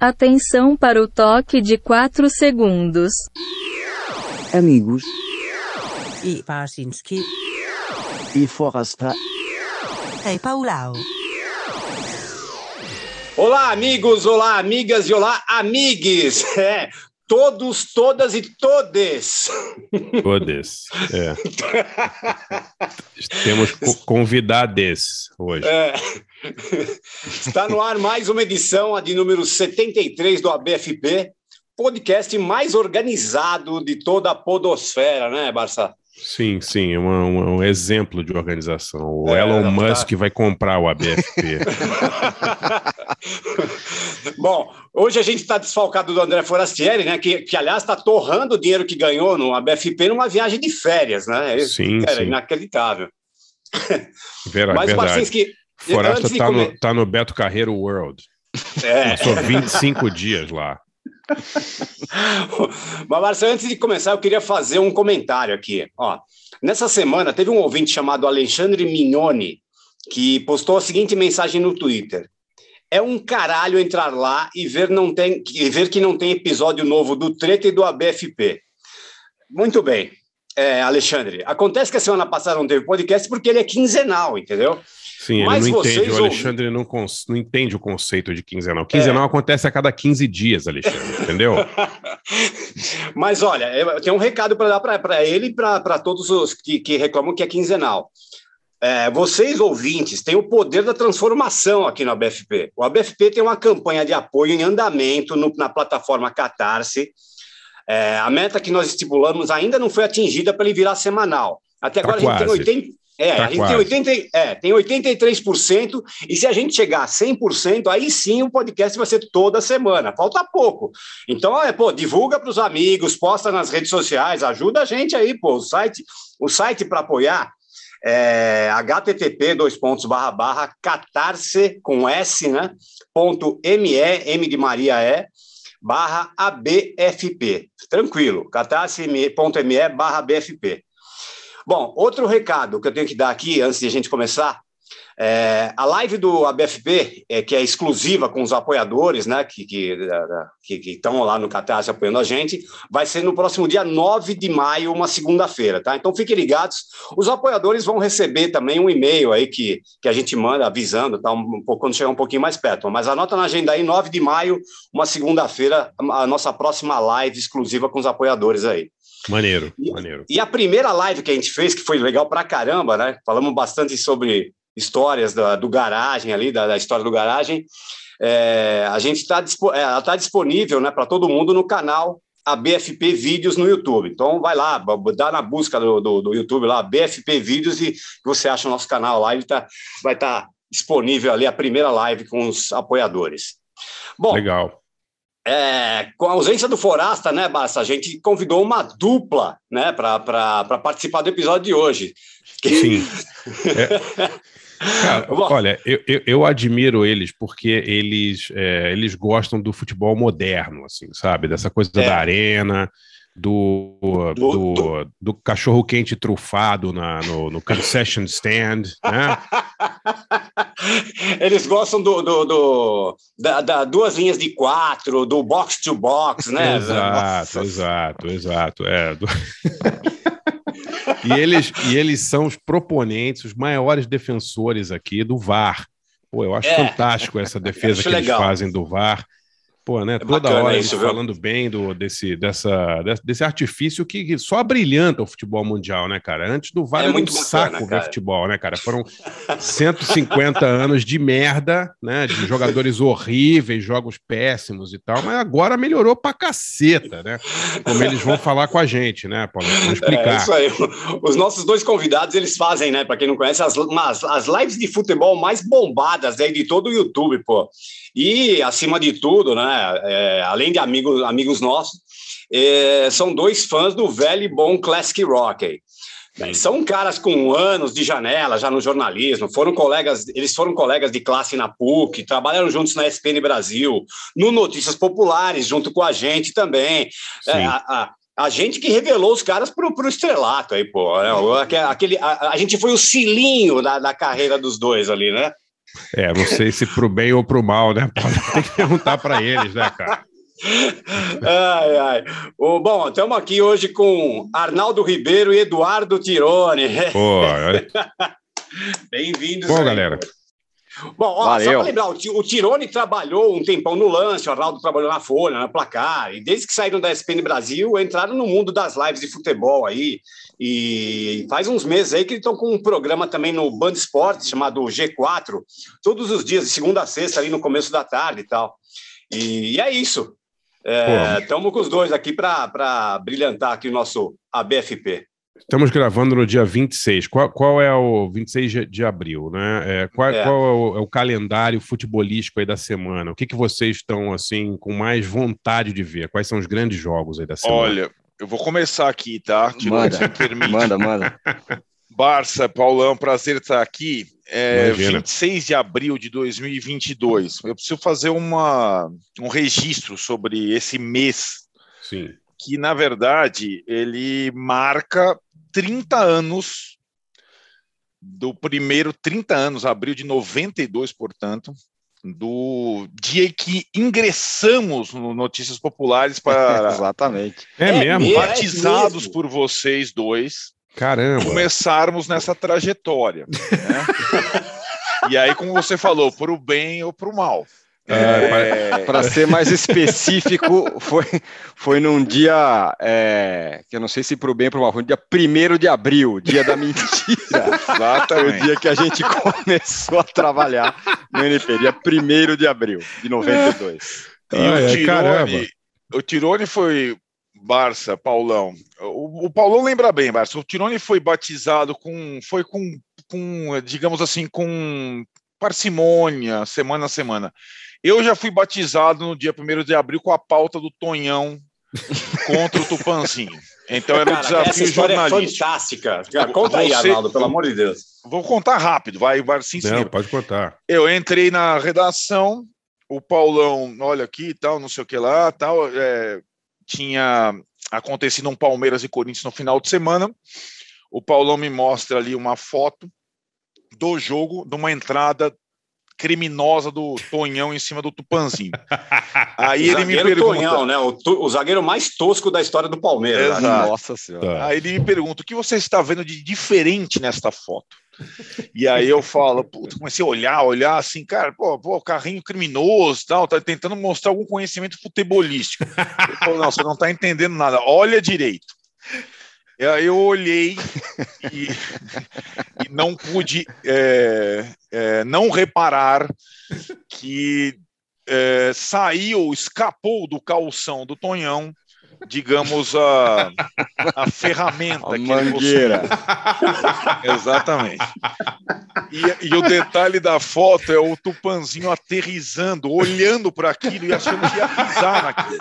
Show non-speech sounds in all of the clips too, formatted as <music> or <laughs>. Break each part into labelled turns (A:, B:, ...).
A: Atenção para o toque de 4 segundos.
B: Amigos
C: E Parsinski.
B: e Forasta
C: Hey Paulau.
D: Olá, amigos, olá, amigas e olá, amigues. <laughs> É, todos, todas e todes.
E: Todas. É. <laughs> Temos co- convidades hoje.
D: É. Está no ar mais uma edição, a de número 73 do ABFP, podcast mais organizado de toda a podosfera, né, Barça?
E: Sim, sim, é uma- um exemplo de organização. O
D: É,
E: Elon
D: tá.
E: Musk vai comprar o ABFP. <laughs>
D: Bom, hoje a gente está desfalcado do André Forastieri, né? Que, que aliás está torrando o dinheiro que ganhou no ABFP numa viagem de férias, né?
E: Sim,
D: Cara,
E: sim.
D: inacreditável.
E: Vera,
D: Mas,
E: verdade.
D: Barcinski,
E: Forasta tá,
D: comer-
E: no, tá no Beto Carreiro World.
D: é,
E: Passou 25 dias lá. <laughs>
D: Mas, Marcelo, antes de começar, eu queria fazer um comentário aqui. Ó, nessa semana, teve um ouvinte chamado Alexandre Mignoni que postou a seguinte mensagem no Twitter. É um caralho entrar lá e ver, não tem, e ver que não tem episódio novo do Treta e do ABFP. Muito bem, é, Alexandre. Acontece que a semana passada não teve podcast porque ele é quinzenal, entendeu?
E: Sim, ele
D: Mas
E: não
D: vocês
E: entende. O Alexandre não, não entende o conceito de quinzenal.
D: É.
E: Quinzenal acontece a cada 15 dias, Alexandre, entendeu? <laughs>
D: Mas olha, eu tenho um recado para dar para ele e para todos os que, que reclamam que é quinzenal. É, vocês, ouvintes, têm o poder da transformação aqui no ABFP. O ABFP tem uma campanha de apoio em andamento no- na plataforma Catarse. É, a meta que nós estipulamos ainda não foi atingida para ele virar semanal. Até
E: Tá
D: agora a gente tem 80. É,
E: Tá
D: a gente
E: quase.
D: tem, 80, é, tem 83%, e se a gente chegar a 100%, aí sim o podcast vai ser toda semana. Falta pouco. Então, é, pô, divulga para os amigos, posta nas redes sociais, ajuda a gente aí, pô. O site, o site para apoiar é http dois pontos barra barra catarse com S, né? Ponto ME, M de Maria é, barra ABFP. Tranquilo, catarse.me barra ABFP. Bom, outro recado que eu tenho que dar aqui antes de a gente começar. É, a live do ABFP, é, que é exclusiva com os apoiadores, né, que que que estão lá no Catarse apoiando a gente, vai ser no próximo dia 9 de maio, uma segunda-feira, tá? Então fiquem ligados. Os apoiadores vão receber também um e-mail aí que, que a gente manda avisando, tá? Um, um quando chegar um pouquinho mais perto. Mas anota na agenda aí, 9 de maio, uma segunda-feira, a nossa próxima live exclusiva com os apoiadores aí.
E: Maneiro, maneiro.
D: E a primeira live que a gente fez, que foi legal pra caramba, né? Falamos bastante sobre histórias da- do garagem ali, da, da história do garagem. É, a gente está tá disponível né, para todo mundo no canal a BFP Vídeos no YouTube. Então vai lá, dá na busca do, do, do YouTube lá, BFP Vídeos, e você acha o nosso canal lá, ele tá, vai estar disponível ali a primeira live com os apoiadores. Bom,
E: Legal.
D: É, com a ausência do Forasta, né, Bassa, a gente convidou uma dupla, né, para participar do episódio de hoje.
E: Sim. <laughs> É. Cara, olha, eu, eu, eu admiro eles porque eles, é, eles gostam do futebol moderno, assim, sabe? Dessa coisa
D: É.
E: da arena, do,
D: Do-
E: do, do, cachorro quente trufado na, no, no concession stand, né? <laughs>
D: Eles gostam do, do, do- da, da duas linhas de quatro, do box to box, né?
E: Exato, exato, exato. É. <laughs> e, eles, e eles são os proponentes, os maiores defensores aqui do VAR. Pô, eu acho
D: É.
E: fantástico essa <laughs> defesa que eles
D: legal.
E: fazem do VAR. Pô, né? Toda
D: bacana
E: hora
D: isso, viu?
E: falando bem do, desse, dessa, desse, artifício que, só brilhanta o futebol mundial, né, cara? Antes do VAR
D: É
E: era um
D: muito bacana,
E: saco ver
D: cara.
E: futebol, né, cara? Foram 150 <laughs> anos de merda, né? De jogadores horríveis, jogos péssimos e tal, mas agora melhorou pra caceta, né? Como eles vão falar com a gente, né, Paulo? Vamos
D: É
E: explicar.
D: isso aí. Os nossos dois convidados, eles fazem, né? Para quem não conhece, as, umas- as lives de futebol mais bombadas aí de todo o YouTube, pô. E, acima de tudo, né? é, além de amigos, amigos nossos, é, são dois fãs do velho e bom Classic Rock. aí.
E: Sim.
D: São caras com anos de janela já no jornalismo, foram colegas, eles foram colegas de classe na PUC, trabalharam juntos na SPN Brasil, no Notícias Populares, junto com a gente também. É, a, a- a gente que revelou os caras pro, pro estrelato aí, pô. né? Aquele, a, a gente foi o cilinho da, da carreira dos dois ali, né?
E: É, não sei se pro bem ou pro mal, né? Pode <laughs> ter que perguntar para eles, né, cara?
D: Ai, ai. O, bom, estamos aqui hoje com Arnaldo Ribeiro e Eduardo Tirone. <laughs>
E: Pô, olha.
D: Bem-vindos.
E: Bom,
D: aí.
E: galera.
D: Bom, ó, só
F: Valeu.
D: para lembrar, o Tirone trabalhou um tempão no lance, o Arnaldo trabalhou na Folha, na Placar, e desde que saíram da SPN Brasil, entraram no mundo das lives de futebol aí. E faz uns meses aí que eles estão com um programa também no Band Esportes, chamado G4, todos os dias, de segunda a sexta, ali no começo da tarde e tal. E, e é isso. Estamos com os dois aqui para brilhantar aqui o nosso ABFP.
E: Estamos gravando no dia 26. Qual, qual é o 26 de, de abril, né? É, qual
D: É.
E: qual é, o, é o calendário futebolístico aí da semana? O que, que vocês estão assim com mais vontade de ver? Quais são os grandes jogos aí da semana?
G: Olha, eu vou começar aqui, tá? Tirando
F: Manda.
G: se me permite.
F: Manda, manda.
G: Barça, Paulão, prazer estar aqui. É,
E: Imagina.
G: 26 de abril de 2022. Eu preciso fazer uma, um registro sobre esse mês,
E: Sim.
G: que na verdade ele marca 30 anos do primeiro 30 anos, abril de 92, portanto, do dia em que ingressamos no Notícias Populares para <laughs>
F: Exatamente.
E: É,
D: É
E: mesmo?
G: batizados
D: mesmo.
G: por vocês dois,
E: Caramba.
G: começarmos nessa trajetória. né? <laughs> e aí, como você falou, para o bem ou para o mal. É,
F: Para ser mais <laughs> específico, foi, foi num dia é, que eu não sei se pro bem ou pro mal, foi no dia 1 de abril, dia da mentira. <laughs> Foi o
G: exatamente.
F: dia que a gente começou a trabalhar no NP, dia 1 de abril de 92.
G: E
E: Ai, ai,
G: o Tirone,
E: caramba.
G: o Tirone foi Barça, Paulão. O, o Paulão lembra bem, Barça. O Tirone foi batizado com, foi com, com, digamos assim, com parcimônia, semana a semana. Eu já fui batizado no dia 1 de abril com a pauta do Tonhão contra o Tupanzinho. Então era um
D: essa
G: desafio
D: história é
G: jornalístico.
D: fantástica. Cara, Conta aí,
G: Você-
D: Arnaldo, pelo amor de Deus.
G: Vou contar rápido, vai, Barcinho. se
E: Não, pode contar.
G: Eu entrei na redação, o Paulão, olha aqui e tal, não sei o que lá, tal, é, tinha acontecido um Palmeiras e Corinthians no final de semana. O Paulão me mostra ali uma foto do jogo, de uma entrada criminosa do Tonhão em cima do Tupanzinho. <laughs> Aí ele me pergunta,
D: Tonhão, né? O, tu- o zagueiro mais tosco da história do Palmeiras.
G: Exato.
F: Nossa senhora.
E: Tá.
G: Aí ele me pergunta: o que você está vendo de diferente nesta foto? E aí eu falo, puta, comecei a olhar, olhar assim, cara, pô, pô carrinho criminoso tal, tá tentando mostrar algum conhecimento futebolístico. Ele falou, não, você não tá entendendo nada, olha direito. Eu olhei e, e não pude é, é, não reparar que é, saiu, escapou do calção do Tonhão, digamos, a, a ferramenta
F: A
G: que ele
F: mangueira.
G: Exatamente. E, e o detalhe da foto é o Tupanzinho aterrizando, olhando para aquilo e achando que ia pisar naquilo.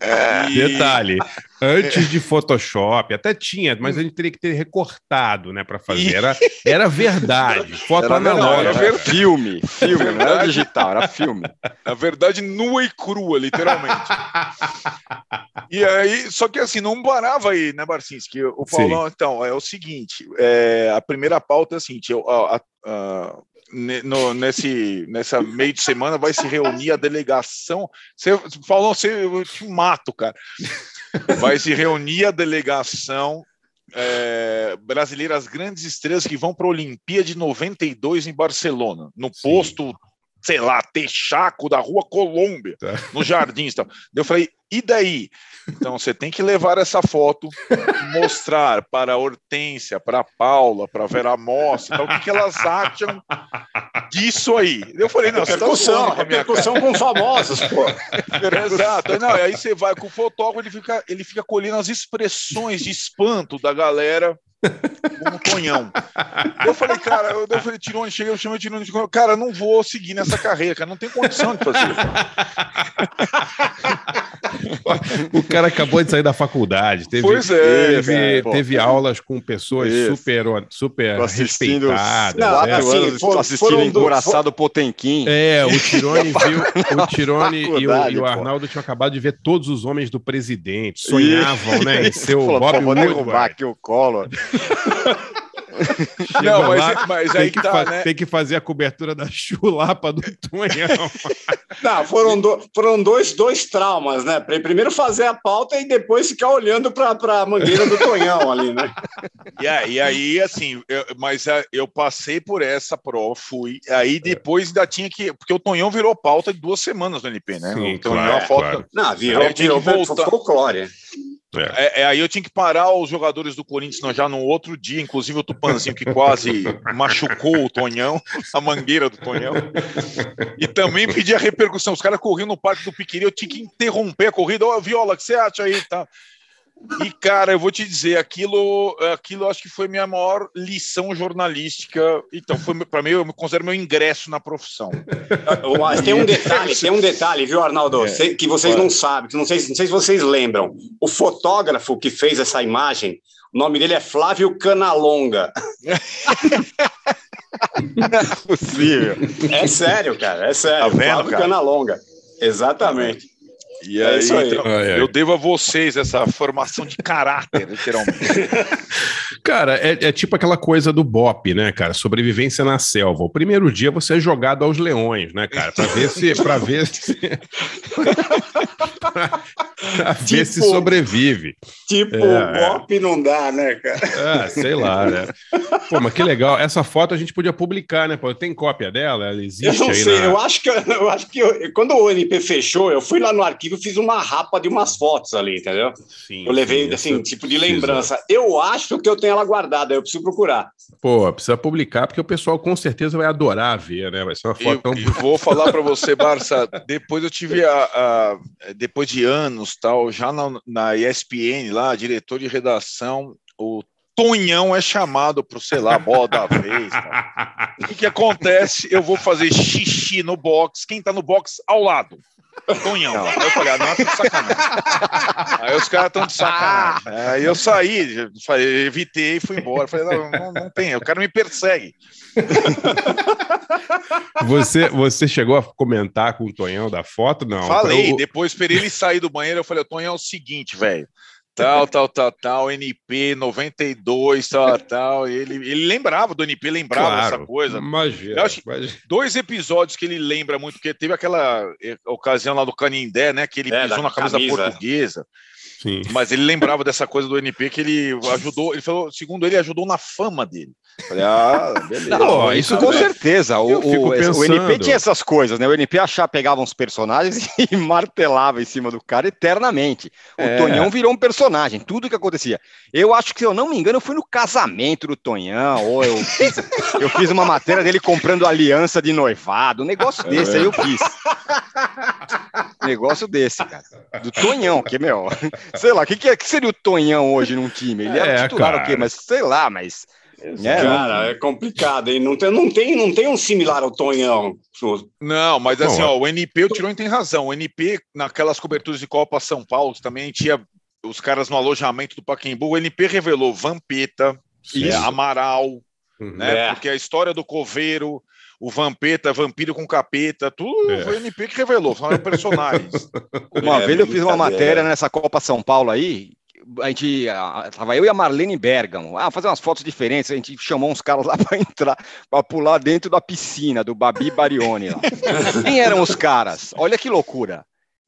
G: É,
E: Detalhe, antes de Photoshop, até tinha, mas a gente teria que ter recortado, né, para fazer. Era, era verdade, foto
F: Era,
E: analógica.
F: era filme, filme, não era digital, era filme.
G: Na verdade, nua e crua, literalmente. e aí, só que assim, não parava aí, né, Barcinski? O Paulão, então, é o seguinte: é, a primeira pauta é a seguinte: eu, a- a- no- nesse, nessa meio de semana vai se reunir a delegação. Você, Paulão, você, eu te mato, cara. Vai se reunir a delegação é, brasileira, as grandes estrelas que vão para a Olimpíada de 92 em Barcelona, no
E: Sim.
G: posto sei lá, Texaco da Rua Colômbia,
E: Tá.
G: nos jardins. e tal. Eu falei, e daí? Então você tem que levar essa foto mostrar para a Hortência, para a Paula, para a Vera Moss, então, o que, que elas acham disso aí. Eu falei, não, você tá
D: Repercussão,
G: zoando com
D: famosos, pô.
G: Exato. Não, e aí você vai com o fotógrafo, ele fica, ele fica colhendo as expressões de espanto da galera como Tonhão. Eu falei, cara, eu, eu falei, Tirone, cheguei, eu chamei o Tirone, cara, não vou seguir nessa carreira, cara, não tem condição de fazer.
E: O cara acabou de sair da faculdade, teve,
G: Pois é,
E: teve,
F: cara, pô.
E: teve aulas com pessoas
F: Isso.
E: super, super
F: assistindo
E: respeitadas.
D: Não,
E: né?
D: Assim, foram-
F: assistindo
D: foram do-
F: Encoraçado Potemkin.
E: É, o Tirone <laughs> viu, o Tirone e o, e o. Arnaldo tinham acabado de ver todos os homens do presidente, sonhavam, né, em ser o Bob
F: derrubar
E: Woodward.
F: aqui o Collor.
E: Chega
G: Não, mas-
E: lá,
G: mas
E: tem
G: aí
E: que
G: tá,
E: fa-
G: né?
E: Tem que fazer a cobertura da chulapa do Tonhão. <laughs>
D: Não, foram, do- foram dois, dois traumas, né? Pri- Primeiro fazer a pauta e depois ficar olhando para a mangueira do Tonhão ali, né?
G: E aí, e aí, assim, eu- mas ah, eu passei por essa prova, fui. Aí depois ainda tinha que. Porque o Tonhão virou pauta de duas semanas no NP, né?
E: Sim,
G: o Tonhão,
E: claro,
G: a foto.
E: claro.
D: Não, virou, virou
G: voltar.
D: folclore.
G: É, é, aí eu tinha que parar os jogadores do Corinthians já no outro dia, inclusive o Tupanzinho que quase <laughs> machucou o Tonhão, a mangueira do Tonhão. E também pedir a repercussão. Os caras corriam no Parque do Piquiri, eu tinha que interromper a corrida. Ô, Viola, o que você acha aí? Tá? E, cara, eu vou te dizer, aquilo, aquilo acho que foi minha maior lição jornalística. Então, foi para mim, eu me considero meu ingresso na profissão. <laughs>
D: Mas tem um detalhe, tem um detalhe, viu, Arnaldo?
G: É.
D: Que vocês não sabem, que não sei, não sei se vocês lembram. O fotógrafo que fez essa imagem, o nome dele é Flávio Canalonga. <laughs>
F: Possível.
D: É sério, cara, é sério.
G: Tá vendo,
D: Flávio
G: cara?
D: Canalonga. Exatamente.
G: E
D: É
G: aí,
D: isso aí.
G: então,
E: Ai, ai.
G: eu devo a vocês essa formação de caráter, <laughs> literalmente.
E: Cara, é, é tipo aquela coisa do BOP, né, cara? Sobrevivência na selva. O primeiro dia você é jogado aos leões, né, cara? Pra ver se. Pra ver se. <laughs> pra, <laughs> pra ver se
D: Tipo-
E: sobrevive.
D: Tipo,
E: É,
D: o Bop não dá, né, cara?
E: Ah, <laughs> sei lá, né? Pô, mas que legal. Essa foto a gente podia publicar, né? Pô, tem cópia dela? Ela existe
D: Eu não
E: aí
D: sei,
E: na...
D: eu acho que eu acho que eu- quando o ONP fechou, eu fui lá no arquivo e fiz uma rapa de umas fotos ali, entendeu?
E: Sim,
D: Eu levei
E: sim,
D: assim, tipo de
E: precisa.
D: lembrança. Eu acho que eu tenho ela guardada, eu preciso procurar.
E: Pô, precisa publicar, porque o pessoal com certeza vai adorar ver, né? Vai ser uma
G: E,
E: foto tão
G: e vou falar para você, Barça. Depois eu tive a, a- depois de anos, tal, já na, na ESPN lá, diretor de redação, o Tonhão é chamado para sei lá, bola da <laughs> vez. cara. O que, que acontece? Eu vou fazer xixi no box. Quem tá no box ao lado? Tonhão. Aí eu falei, ah, não é de sacanagem. Aí os caras estão de sacanagem. Aí eu saí, falei, evitei e fui embora. Falei, não, não, não tem, o cara me persegue. <laughs>
E: Você, você chegou a comentar com o Tonhão da foto? Não.
G: Falei,
E: O-
G: depois esperei ele sair do banheiro, eu falei, o Tonhão é o seguinte, velho. Tal, tal, tal, tal, NP 92, tal, tal. E ele, ele lembrava do NP, lembrava
E: Claro,
G: essa coisa.
E: Imagina.
G: Eu
E: imagina.
G: Dois episódios que ele lembra muito, porque teve aquela eh, ocasião lá do Canindé, né? Que ele
D: É,
G: pisou na camisa,
D: camisa.
G: portuguesa.
E: Sim.
G: Mas ele lembrava dessa coisa do NP que ele ajudou, ele falou, segundo ele, ajudou na fama dele. Falei, ah, beleza.
F: Não,
E: Pô,
F: isso
E: isso
F: com
E: é-
F: certeza. O, o- o. NP tinha essas coisas, né? O NP achava, pegava uns personagens <laughs> e martelava em cima do cara eternamente. O
E: É.
F: Tonhão virou um personagem, tudo que acontecia. Eu acho que, se eu não me engano, eu fui no casamento do Tonhão, ou eu fiz, <laughs> eu fiz uma matéria dele comprando aliança de noivado, um negócio desse aí eu fiz. <laughs> Negócio desse, cara. Do Tonhão, que, meu, sei lá, o que, que, é- que seria o Tonhão hoje num time? Ele era
E: É,
F: titular
E: cara.
F: o quê? Mas sei lá, mas. Né,
D: Cara, é complicado, hein? Não tem, não tem, não tem um similar ao Tonhão.
G: Não, mas assim,
E: Bom,
G: ó, o NP, o Tironi tem razão. O NP, naquelas coberturas de Copa São Paulo, também tinha os caras no alojamento do Paquembu, o NP revelou Vampeta,
E: Isso.
G: é, Amaral,
E: Uhum.
G: né?
D: É.
G: Porque a história do Coveiro, o Vampeta, Vampiro com Capeta, tudo
E: É.
G: foi o NP que revelou, foram personagens. <laughs>
F: Uma
D: É,
F: vez eu fiz uma matéria nessa Copa São Paulo aí. A gente tava eu e a Marlene Bergamo, ah, fazer umas fotos diferentes. A gente chamou uns caras lá <laughs> para entrar, para pular dentro da piscina do Babi Barioni lá. <laughs> Quem eram os caras? Olha que loucura.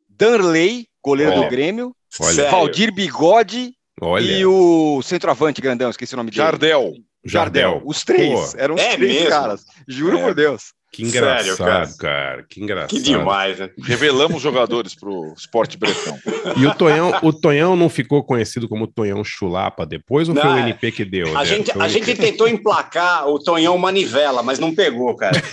F: Danley, goleiro
E: Olha.
F: do Grêmio,
E: Olha?
F: Valdir Bigode
E: olha.
F: e o centroavante grandão, esqueci o nome dele.
G: Jardel.
E: Jardel.
F: Os três,
E: Pô,
F: eram os
D: É
F: três
D: mesmo?
F: caras. Juro
D: É.
F: por Deus.
E: Que engraçado,
D: Sério, cara.
E: cara. Que engraçado.
D: Que demais, né?
G: Revelamos jogadores pro esporte bretão.
E: E o Tonhão, o Tonhão não ficou conhecido como Tonhão Chulapa depois ou foi
D: Não,
E: o
D: é.
E: NP que deu?
D: A
E: né?
D: gente,
E: Foi o
D: a gente tentou emplacar o Tonhão Manivela, mas não pegou, cara. <laughs>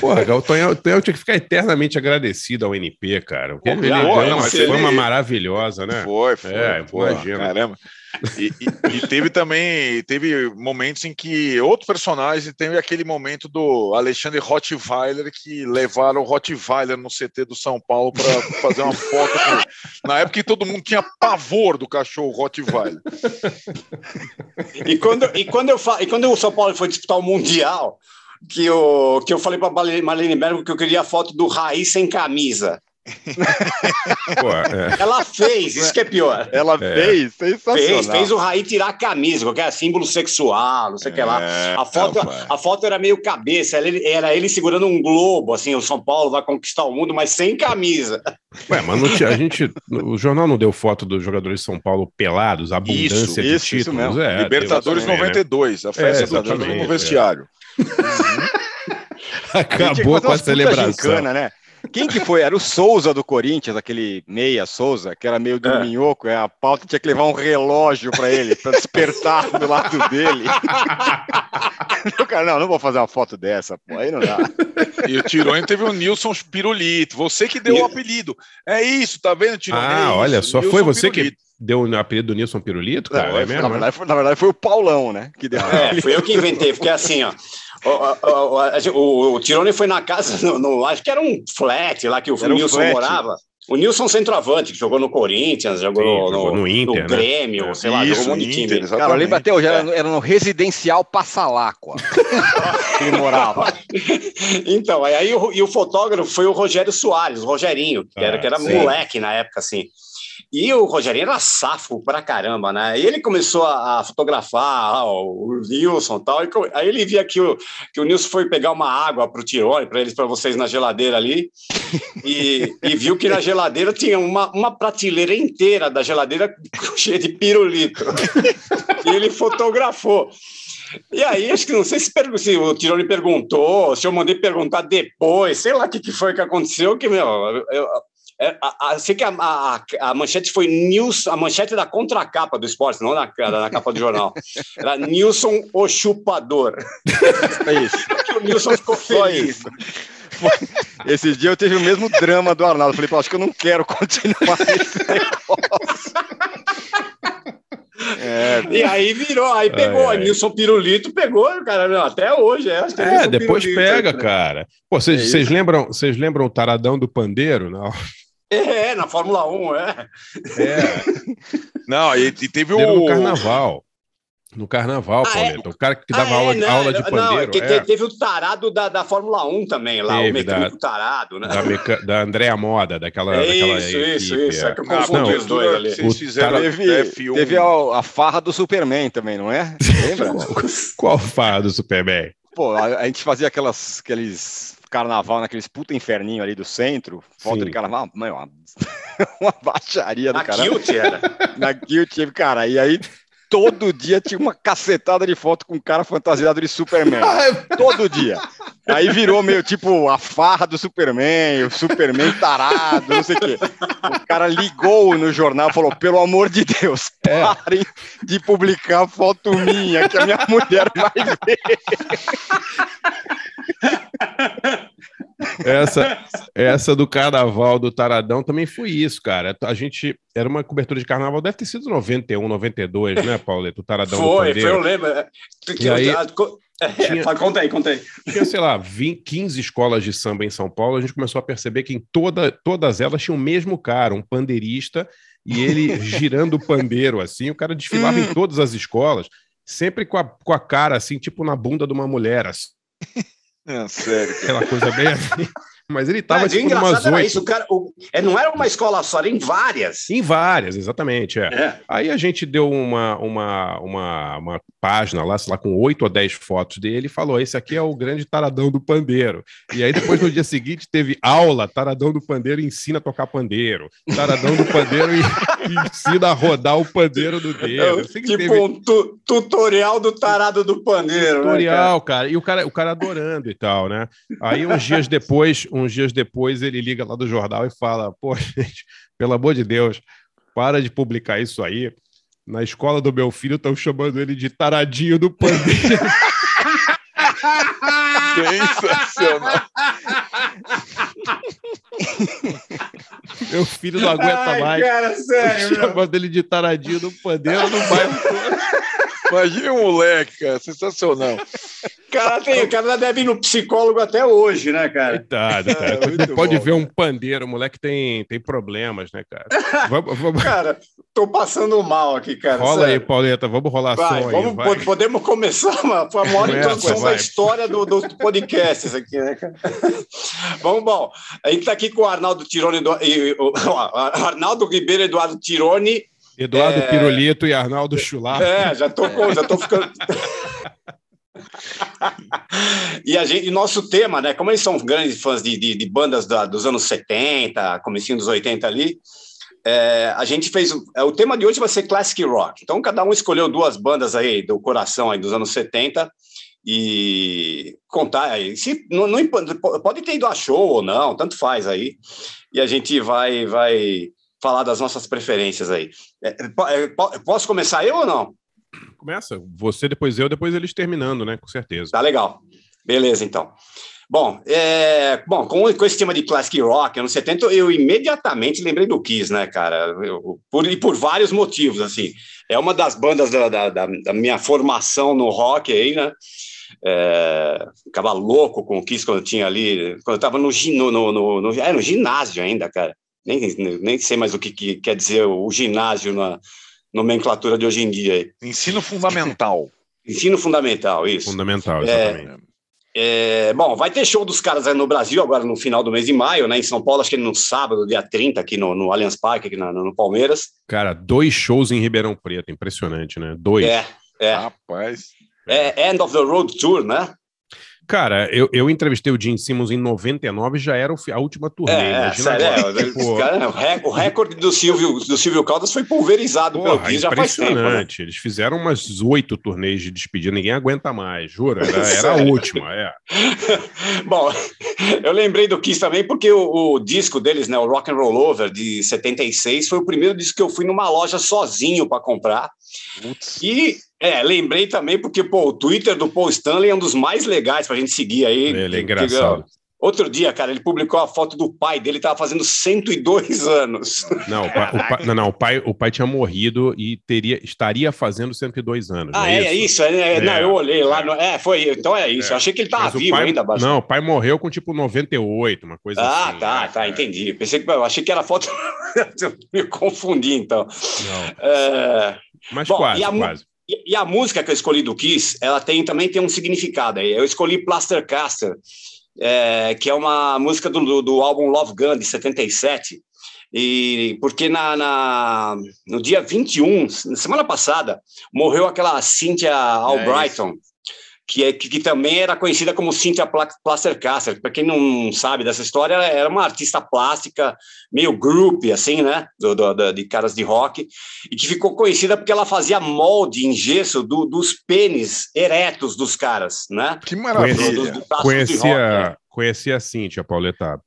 E: Porra, o Tonhão, o Tonhão tinha que ficar eternamente agradecido ao NP, cara. Porque ele, ele
D: pô,
E: deu uma
D: ele-
E: maravilhosa, né?
G: Foi, foi.
E: É,
G: pô,
E: imagina.
G: Caramba. E, e- e teve também teve momentos em que outros personagens teve aquele momento do Alexandre Rottweiler que levaram o Rottweiler no CT do São Paulo para fazer uma foto com. Na época que todo mundo tinha pavor do cachorro Rottweiler.
D: E quando, e quando, eu, fa- e quando o São Paulo foi disputar o Mundial, que eu, que eu falei para Marlene Bergo que eu queria a foto do Raiz sem camisa.
E: Pô, é.
D: Ela fez, isso que é pior.
F: Ela
E: É.
F: fez, sensacional.
D: Fez, fez o Raí tirar a camisa, qualquer símbolo sexual, não sei o que lá.
G: É,
D: A foto, a foto era meio cabeça, era ele, era ele segurando um globo, assim, o São Paulo vai conquistar o mundo, mas sem camisa.
E: Ué, mas não tinha, a gente. O jornal não deu foto dos jogadores de São Paulo pelados, abundância
G: Isso,
E: de
F: isso, isso
E: títulos.
F: mesmo.
E: É,
G: Libertadores
E: também, né?
G: 92, a festa do
E: exatamente,
G: título no
E: é.
G: vestiário. <laughs>
F: Que
E: Acabou com a celebração.
F: gincana, né? Quem que foi? Era o Souza do Corinthians, aquele meia Souza, que era meio dorminhoco, é. a pauta tinha que levar um relógio para ele, para despertar do lado dele. <laughs> o cara, não, não vou fazer uma foto dessa, pô, aí não dá.
G: E o Tirone teve o Nilson Pirulito. Você que deu o apelido. É isso, tá vendo, Tirone?
E: Ah,
G: É
E: olha só,
G: Nilson
E: foi você que
G: Pirulito.
E: deu o apelido do Nilson Pirulito, cara?
F: Não,
E: é
F: na,
E: mesmo? né?
F: verdade, foi, na verdade foi o Paulão, né? Que deu.
D: É, fui eu que inventei, porque assim, ó. O, o, o, Tirone foi na casa, no, no- acho que era um flat lá que o
F: Era um
D: Nilson
F: flat.
D: morava. O Nilson centroavante, que jogou no Corinthians, jogou,
E: Sim,
D: no,
E: jogou no Inter, né?
D: Grêmio,
E: É.
D: sei lá,
G: Isso,
D: jogou um monte de time.
G: exatamente.
F: Cara, eu lembro até hoje, era, era no residencial Passaláqua. <laughs> que ele morava.
D: Então, aí, aí o, e o fotógrafo foi o Rogério Soares, o Rogerinho, que era,
E: Ah,
D: que era moleque na época, assim. E o Rogerinho era safo pra caramba, né? E ele começou a, a fotografar ah, o Nilson e tal. E aí ele via que o, que o Nilson foi pegar uma água pro Tirone, para eles, para vocês na geladeira ali, e, e viu que na geladeira tinha uma, uma prateleira inteira da geladeira <laughs> cheia de pirulito. e ele fotografou. E aí, acho que não sei se, se o Tirone perguntou, se eu mandei perguntar depois, sei lá o que, que foi que aconteceu, que, meu, eu, eu- é, a, a, sei que a, a, a manchete foi News, a manchete da contracapa do esporte, não na, na capa do jornal. Era Nilson o chupador.
F: É isso. <laughs>
D: O Nilson ficou feliz.
F: isso. Foi- Esse dia eu tive o mesmo drama do Arnaldo. Falei, pô, acho que eu não quero continuar <laughs> esse negócio. É,
D: E aí virou, aí pegou,
E: Ai,
D: aí
E: ai.
D: Nilson Pirulito pegou, cara, meu, até hoje. É,
E: É,
D: Nilson
E: depois
D: Pirulito,
E: pega,
D: né?
E: cara. Pô, vocês
F: É
E: lembram, vocês lembram o taradão do pandeiro? Não.
D: É, na Fórmula 1, é.
E: É,
G: Não, e, e teve
E: Pandeiro no
G: o.
E: carnaval. No carnaval,
D: Ah, é?
E: Pauleta. O cara que dava
D: Ah,
E: aula,
D: é, né?
E: aula de
D: Não,
E: pandeiro.
D: que
E: é,
D: te- teve o tarado da, da Fórmula 1 também lá,
E: Teve,
D: o mecânico tarado, né?
E: da, meca... da Andréa Moda, daquela,
D: É
E: daquela
D: isso,
E: equipe.
D: isso, isso. É que eu
G: Ah,
D: confundi
E: não,
D: os dois ali.
G: Vocês
E: O
G: fizeram
E: cara-
F: teve,
G: F1.
F: teve a, a farra do Superman também, não é? Lembra? <laughs>
E: Qual farra do Superman?
F: Pô, a, a gente fazia aquelas, aqueles carnaval naqueles puta inferninho ali do centro, foto
E: Sim.
F: de carnaval, mano, uma, <laughs> uma baixaria do
D: Na
F: caralho.
D: Kilt era.
F: Na Guild teve, cara, e aí todo dia tinha uma cacetada de foto com um cara fantasiado de Superman. todo dia. Aí virou meio tipo a farra do Superman, o Superman tarado, não sei o quê. O cara ligou no jornal e falou: pelo amor de Deus,
E: É.
F: parem de publicar foto minha, que a minha mulher vai ver. <laughs>
E: Essa, essa do carnaval do Taradão também foi isso, cara. A gente era uma cobertura de carnaval, deve ter sido 91, 92, né, Pauleto? O Taradão do
D: Foi, foi,
E: Pandeiro.
D: eu lembro. É,
E: E aí-
D: é,
E: Tinha-
D: fala, Conta aí, conta aí.
E: Tinha, sei lá, 20, 15 escolas de samba em São Paulo. A gente começou a perceber que em toda, todas elas tinha o mesmo cara, um pandeirista, e ele <laughs> girando o pandeiro assim. O cara desfilava
D: Hum.
E: em todas as escolas, sempre com a, com a cara assim, tipo na bunda de uma mulher, assim,
G: É, sério. cara.
E: aquela coisa bem assim. Mas ele tava
D: Mas o
E: tipo umas
D: engraçado era
E: oito.
D: isso, o cara, o- é, não era uma escola só, era em várias.
E: Em várias, exatamente, é.
D: É.
E: Aí a gente deu uma, uma, uma, uma página lá, sei lá, com oito ou dez fotos dele e falou: esse aqui é o grande taradão do pandeiro. E aí depois no dia seguinte teve aula, taradão do pandeiro ensina a tocar pandeiro. Taradão do pandeiro <laughs> ensina a rodar o pandeiro do dedo. Que
D: tipo
E: teve
D: um tu- tutorial do tarado do pandeiro. né,
E: tutorial, cara. E o cara, o cara adorando e tal, né? Aí uns dias depois, uns dias depois, ele liga lá do jornal e fala: pô, <laughs> gente, pelo amor de Deus, para de publicar isso aí. Na escola do meu filho estão chamando ele de taradinho do pandeiro. <laughs>
G: Sensacional. <laughs>
E: meu filho não aguenta
D: Ai,
E: mais.
D: cara, sério, meu.
E: chamando ele de taradinho do pandeiro no bairro.
G: Imagina o moleque, cara. Sensacional.
D: cara, tem, o cara deve ir no psicólogo até hoje, né, cara?
E: Coitado, cara.
F: É, muito
E: Não pode
F: bom,
E: ver um pandeiro, o moleque tem, tem problemas, né, cara? <laughs> Vamos, vamos-
D: Cara, tô passando mal aqui, cara.
E: rola aí,
D: sério.
E: Pauleta, vamos rolar
D: Vai,
E: som aí.
D: vamos,
E: vai.
D: po- podemos começar <laughs> uma, foi a maior
E: Começa,
D: introdução
E: vai.
D: da história do, do podcast isso aqui, né, cara? <laughs> Vamos, bom. A gente tá aqui com o Arnaldo Tironi, do, e, o, o Arnaldo Ribeiro Eduardo Tironi.
E: Eduardo
D: É.
E: Pirulito e Arnaldo Chulapa.
D: É, já tô, com- já tô ficando. e a gente, e nosso tema, né? Como eles são grandes fãs de, de, de bandas da- dos anos 70, comecinho dos 80 ali, é, a gente fez. o- é, o tema de hoje vai ser Classic Rock. Então, cada um escolheu duas bandas aí do coração aí dos anos 70 e contar aí. Se, não, não pode ter ido a show ou não, tanto faz aí. E a gente vai, vai falar das nossas preferências aí. É, é, po- posso começar eu ou não?
E: Começa, você, depois eu, depois eles terminando, né? Com certeza.
D: Tá legal. Beleza, então. Bom, é, bom com, com esse tema de classic rock, anos 70, eu imediatamente lembrei do Kiss, né, cara? Eu- por, e por vários motivos, assim. É uma das bandas da, da, da- da minha formação no rock aí, né? É, ficava louco com o Kiss quando eu tinha ali, quando eu tava no, no, no, no, no, é, no ginásio ainda, cara. Nem, nem sei mais o que, que quer dizer o ginásio na nomenclatura de hoje em dia. aí.
G: Ensino fundamental. <laughs>
D: Ensino fundamental, isso.
E: Fundamental,
D: É,
E: exatamente.
D: É, bom, vai ter show dos caras aí no Brasil agora no final do mês de maio, né? Em São Paulo, acho que no sábado, dia 30, aqui no, no Allianz Parque, aqui na- no, no Palmeiras.
E: Cara, dois shows em Ribeirão Preto, impressionante, né? Dois.
D: É, é,
G: Rapaz.
D: É End of the Road Tour, né?
E: Cara, eu, eu entrevistei o Gene Simmons em 99 e já era a última turnê.
D: É, é, sério, é,
E: Tipo,
D: cara- o rec- o recorde do Silvio, do Silvio Caldas foi pulverizado pelo
E: porra,
D: Kiss já faz tempo, né?
E: impressionante. Eles fizeram umas oito turnês de despedida, ninguém aguenta mais, juro. Era, <laughs> era a última, é. <laughs>
D: Bom, eu lembrei do Kiss também porque o, o disco deles, né, o Rock and Roll Over de 76, foi o primeiro disco que eu fui numa loja sozinho para comprar.
G: Putz.
D: E é, lembrei também porque pô, o Twitter do Paul Stanley é um dos mais legais para a gente seguir aí.
E: Ele é
D: Que-
E: engraçado.
D: Outro dia, cara, ele publicou a foto do pai dele, estava fazendo 102 anos.
E: Não, o pai, o pai- não, não, o pai, o pai tinha morrido e teria, estaria fazendo 102 anos.
D: Ah, é, é isso? É, é, Não,
E: É.
D: eu olhei lá. No, é, foi. Então é isso.
E: É.
D: Eu achei que ele
E: o
D: vivo
E: pai-
D: ainda, Barça.
E: Não, o pai morreu com tipo 98, uma coisa
D: Ah,
E: assim.
D: tá,
E: né?
D: tá, entendi. Pensei que eu achei que era foto. <laughs> eu me confundi, então.
E: Não,
D: É,
E: mas
D: Bom,
E: quase,
D: e a
E: quase.
D: E, e a música que eu escolhi do Kiss, ela tem também tem um significado aí. Eu escolhi Plastercaster, é, que é uma música do, do, do álbum Love Gun, de 77. E porque na, na, no dia 21, na semana passada, morreu aquela Cynthia Albrighton, que, é, que, que também era conhecida como Cynthia Pla- Plastercaster. Para quem não sabe dessa história, ela era uma artista plástica, meio groupie, assim, né? Do, do- da- de caras de rock e que ficou conhecida porque ela fazia molde em gesso do- dos pênis eretos dos caras, né?
G: Que
D: Dos,
G: maravilha.
D: dos braços de rock, né?
E: Conhecia, conhecia a Cíntia Pauletado.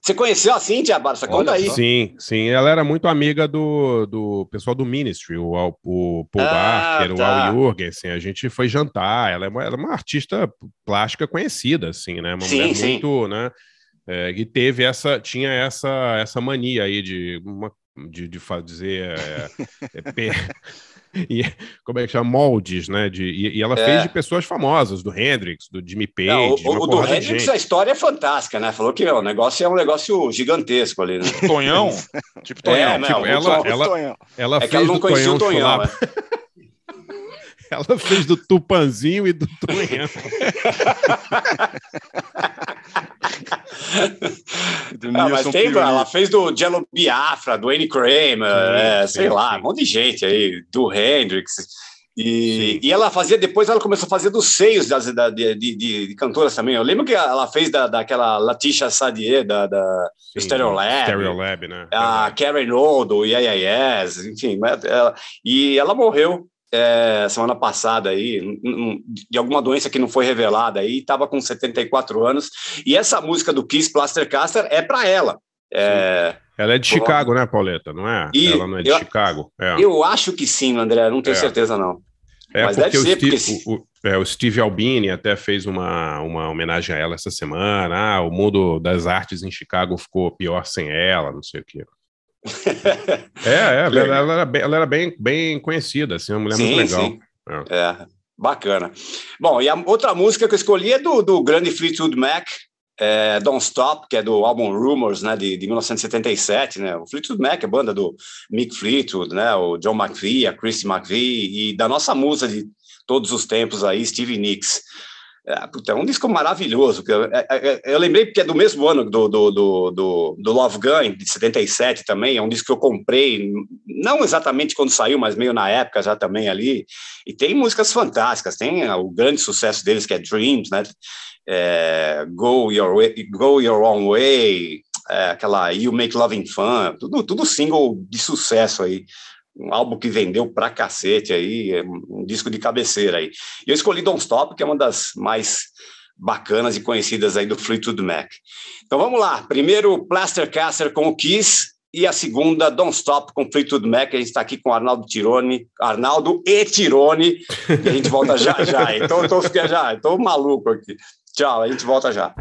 D: Você conheceu a Cíntia, Barça? Conta aí.
E: Sim, sim. Ela era muito amiga do, do pessoal do Ministry, o, o Paul
D: Ah,
E: Barker,
D: tá.
E: o Al Jurgensen. A gente foi jantar. Ela é uma, ela é uma artista plástica conhecida, assim, né? Uma
D: Sim,
E: mulher
D: sim.
E: muito, né? é, que teve essa, tinha essa, essa mania aí de, uma, de, de fazer é, é, <laughs> <laughs> e, como é que chama? Moldes, né? De, e, e ela
D: É.
E: fez de pessoas famosas, do Hendrix, do Jimmy Page,
D: Não, o, o do Hendrix, a história é fantástica, né? Falou que ó, o negócio é um negócio gigantesco ali, né?
G: Tonhão? <laughs> Tipo Tonhão.
D: É, não,
E: tipo, ela-
D: Tonhão-
E: ela- Ela
D: é que
E: fez
D: ela não
E: do
D: conhecia o
E: Tonhão
D: né? <laughs> <laughs>
E: Ela fez do Tupanzinho e do Tonhão. <laughs>
F: Do
D: Ah, mas
F: Nilson
D: tem, ela fez do Jello Biafra, do Annie Kramer, é, sei lá,
E: sim.
D: um monte de gente aí, do Hendrix. E, e ela fazia, depois ela começou a fazer dos seios das, da, de, de, de- cantoras também. Eu lembro que ela fez da, daquela Letitia Sadier, da, da
E: Sim,
D: Stereolab,
E: Stereolab, né?
D: a Karen O, do Yeah, Yeah Yes, enfim. ela- e ela morreu é, semana passada aí, de alguma doença que não foi revelada aí, estava com 74 anos. E essa música do Kiss Plastercaster é para ela. É,
E: Ela é de. Chicago, né, Pauleta? Não é?
D: E
E: ela não é de
D: eu-
E: Chicago? É.
D: Eu acho que sim, André, não tenho
E: É.
D: certeza não.
E: É
D: Mas
E: porque,
D: deve
E: o,
D: ser,
E: Steve,
D: porque
E: o, o- é, o Steve Albini até fez uma, uma homenagem a ela essa semana. Ah, o mundo das artes em Chicago ficou pior sem ela, não sei o quê. É, é ela, ela era, bem, ela era bem, bem conhecida, assim, uma mulher muito legal.
D: É.
H: Bacana. Bom, e a outra música que eu escolhi é do, do grande Fleetwood Mac, é, Don't Stop, que é do álbum Rumors, né, de, de 1977, né, o Fleetwood Mac é banda do Mick Fleetwood, né, o John McVie, a Christy McVie, e da nossa musa de todos os tempos aí, Stevie Nicks. É, puta, é um disco maravilhoso. Eu, é, é, eu, lembrei porque é do mesmo ano do, do, do, do, do Love Gun, de 77 também. É um disco que eu comprei, não exatamente quando saiu, mas meio na época já também ali. E tem músicas fantásticas. Tem o grande sucesso deles, que é Dreams, né? É, Go, Your way, Go Your Own Way, é, aquela You Make Loving Fun, tudo, tudo single de sucesso aí um álbum que vendeu pra cacete aí, é um disco de cabeceira aí. E eu escolhi Don't Stop, que é uma das mais bacanas e conhecidas aí do Fleetwood Mac. Então vamos lá, primeiro Plaster Caster com o Kiss e a segunda Don't Stop com Fleetwood Mac. A gente está aqui com Arnaldo Tirone, Arnaldo e Tirone, e a gente volta já já. Então eu tô, já, estou maluco aqui. Tchau, a gente volta já.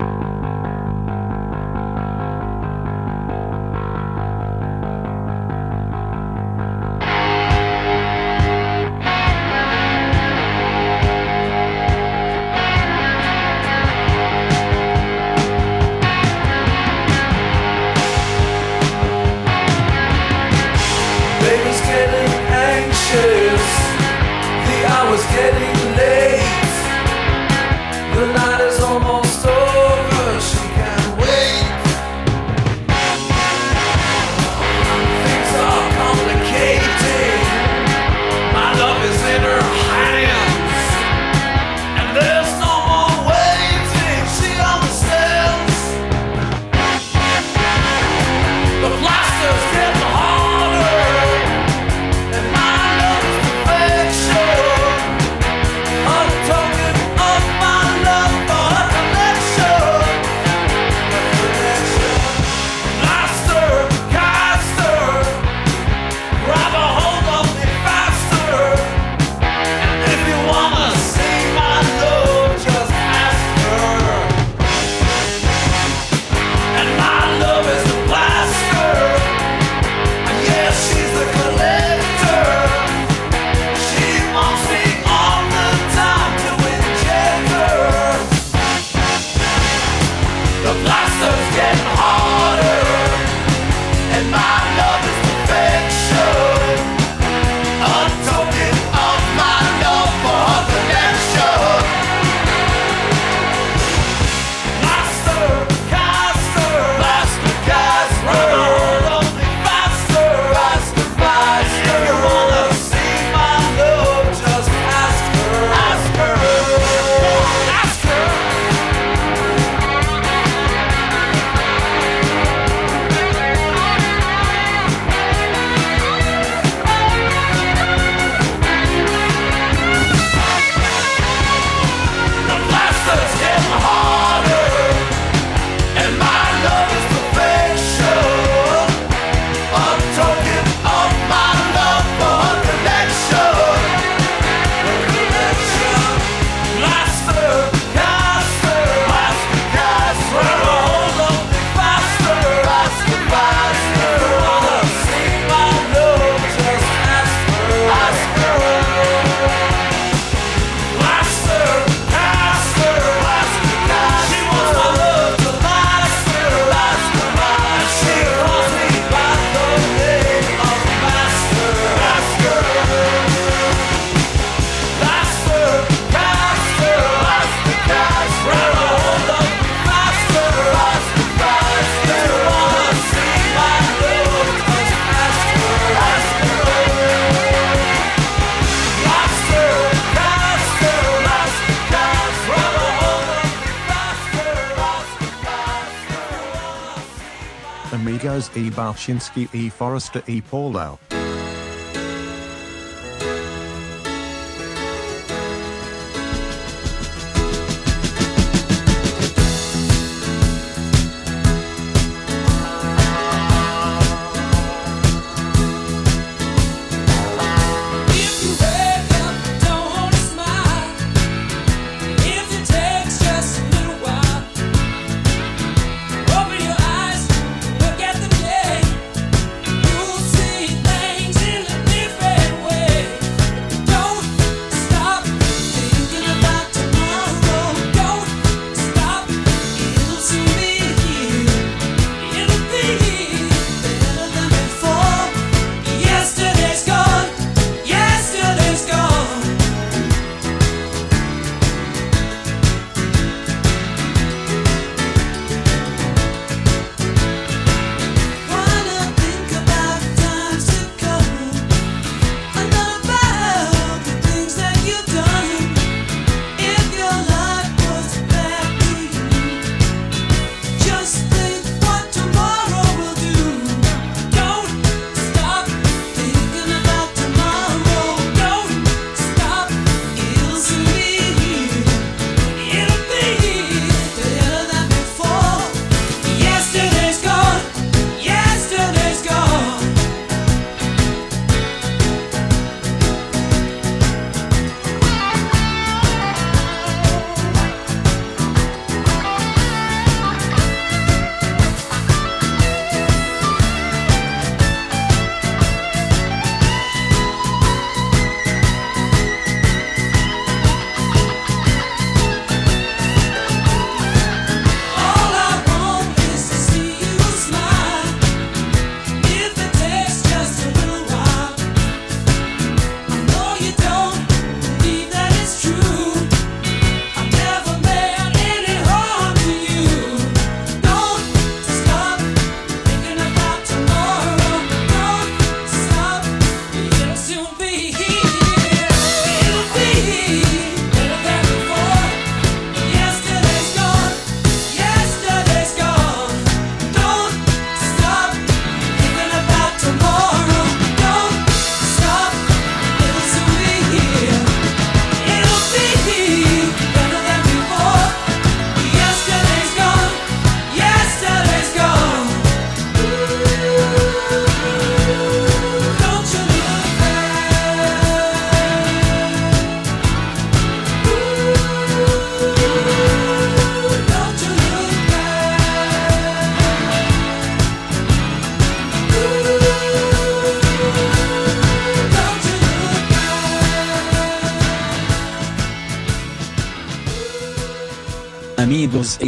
I: E. Balshinsky E. Forrester E. Paulau.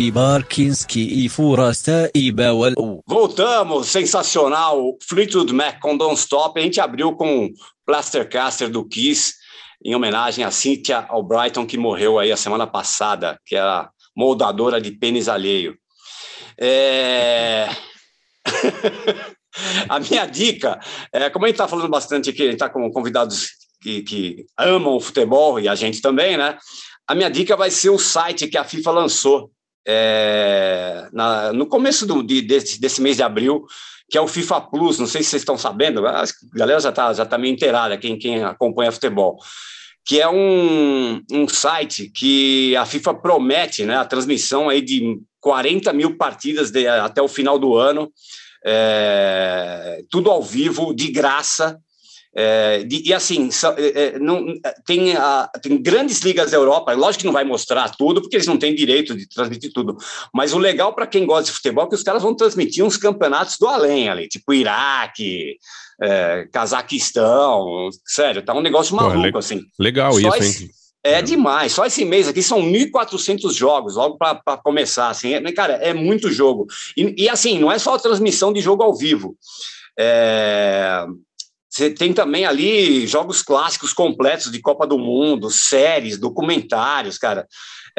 J: E Barkinski e Forastaiba wal
D: Voltamos, sensacional. Fleetwood Mac com Don't Stop. A gente abriu com Plastercaster do Kiss, em homenagem a Cynthia Albrighton, que morreu aí a semana passada, que era moldadora de pênis alheio. É... <laughs> a minha dica, é, como a gente está falando bastante aqui, a gente está com convidados que, que amam o futebol e a gente também, né? A minha dica vai ser o site que a FIFA lançou é, na, no começo do, de, desse, desse mês de abril, que é o FIFA Plus. Não sei se vocês estão sabendo, a galera já está já tá meio inteirada, quem, quem acompanha futebol. Que é um, um site que a FIFA promete né, a transmissão aí de 40 mil partidas de, até o final do ano, é, tudo ao vivo, de graça. É, de, e assim, é, é, não, tem, a, tem grandes ligas da Europa, lógico que não vai mostrar tudo, porque eles não têm direito de transmitir tudo, mas o legal para quem gosta de futebol é que os caras vão transmitir uns campeonatos do além ali, tipo Iraque, é, Cazaquistão, sério, tá um negócio maluco
E: Pô,
D: assim.
E: Legal
D: Só
E: isso,
D: esse-
E: hein?
D: É demais, só esse mês aqui são 1.400 jogos, logo para começar, assim, é, cara, é muito jogo. E, e, assim, não é só a transmissão de jogo ao vivo. É, Você tem também ali jogos clássicos completos de Copa do Mundo, séries, documentários, cara.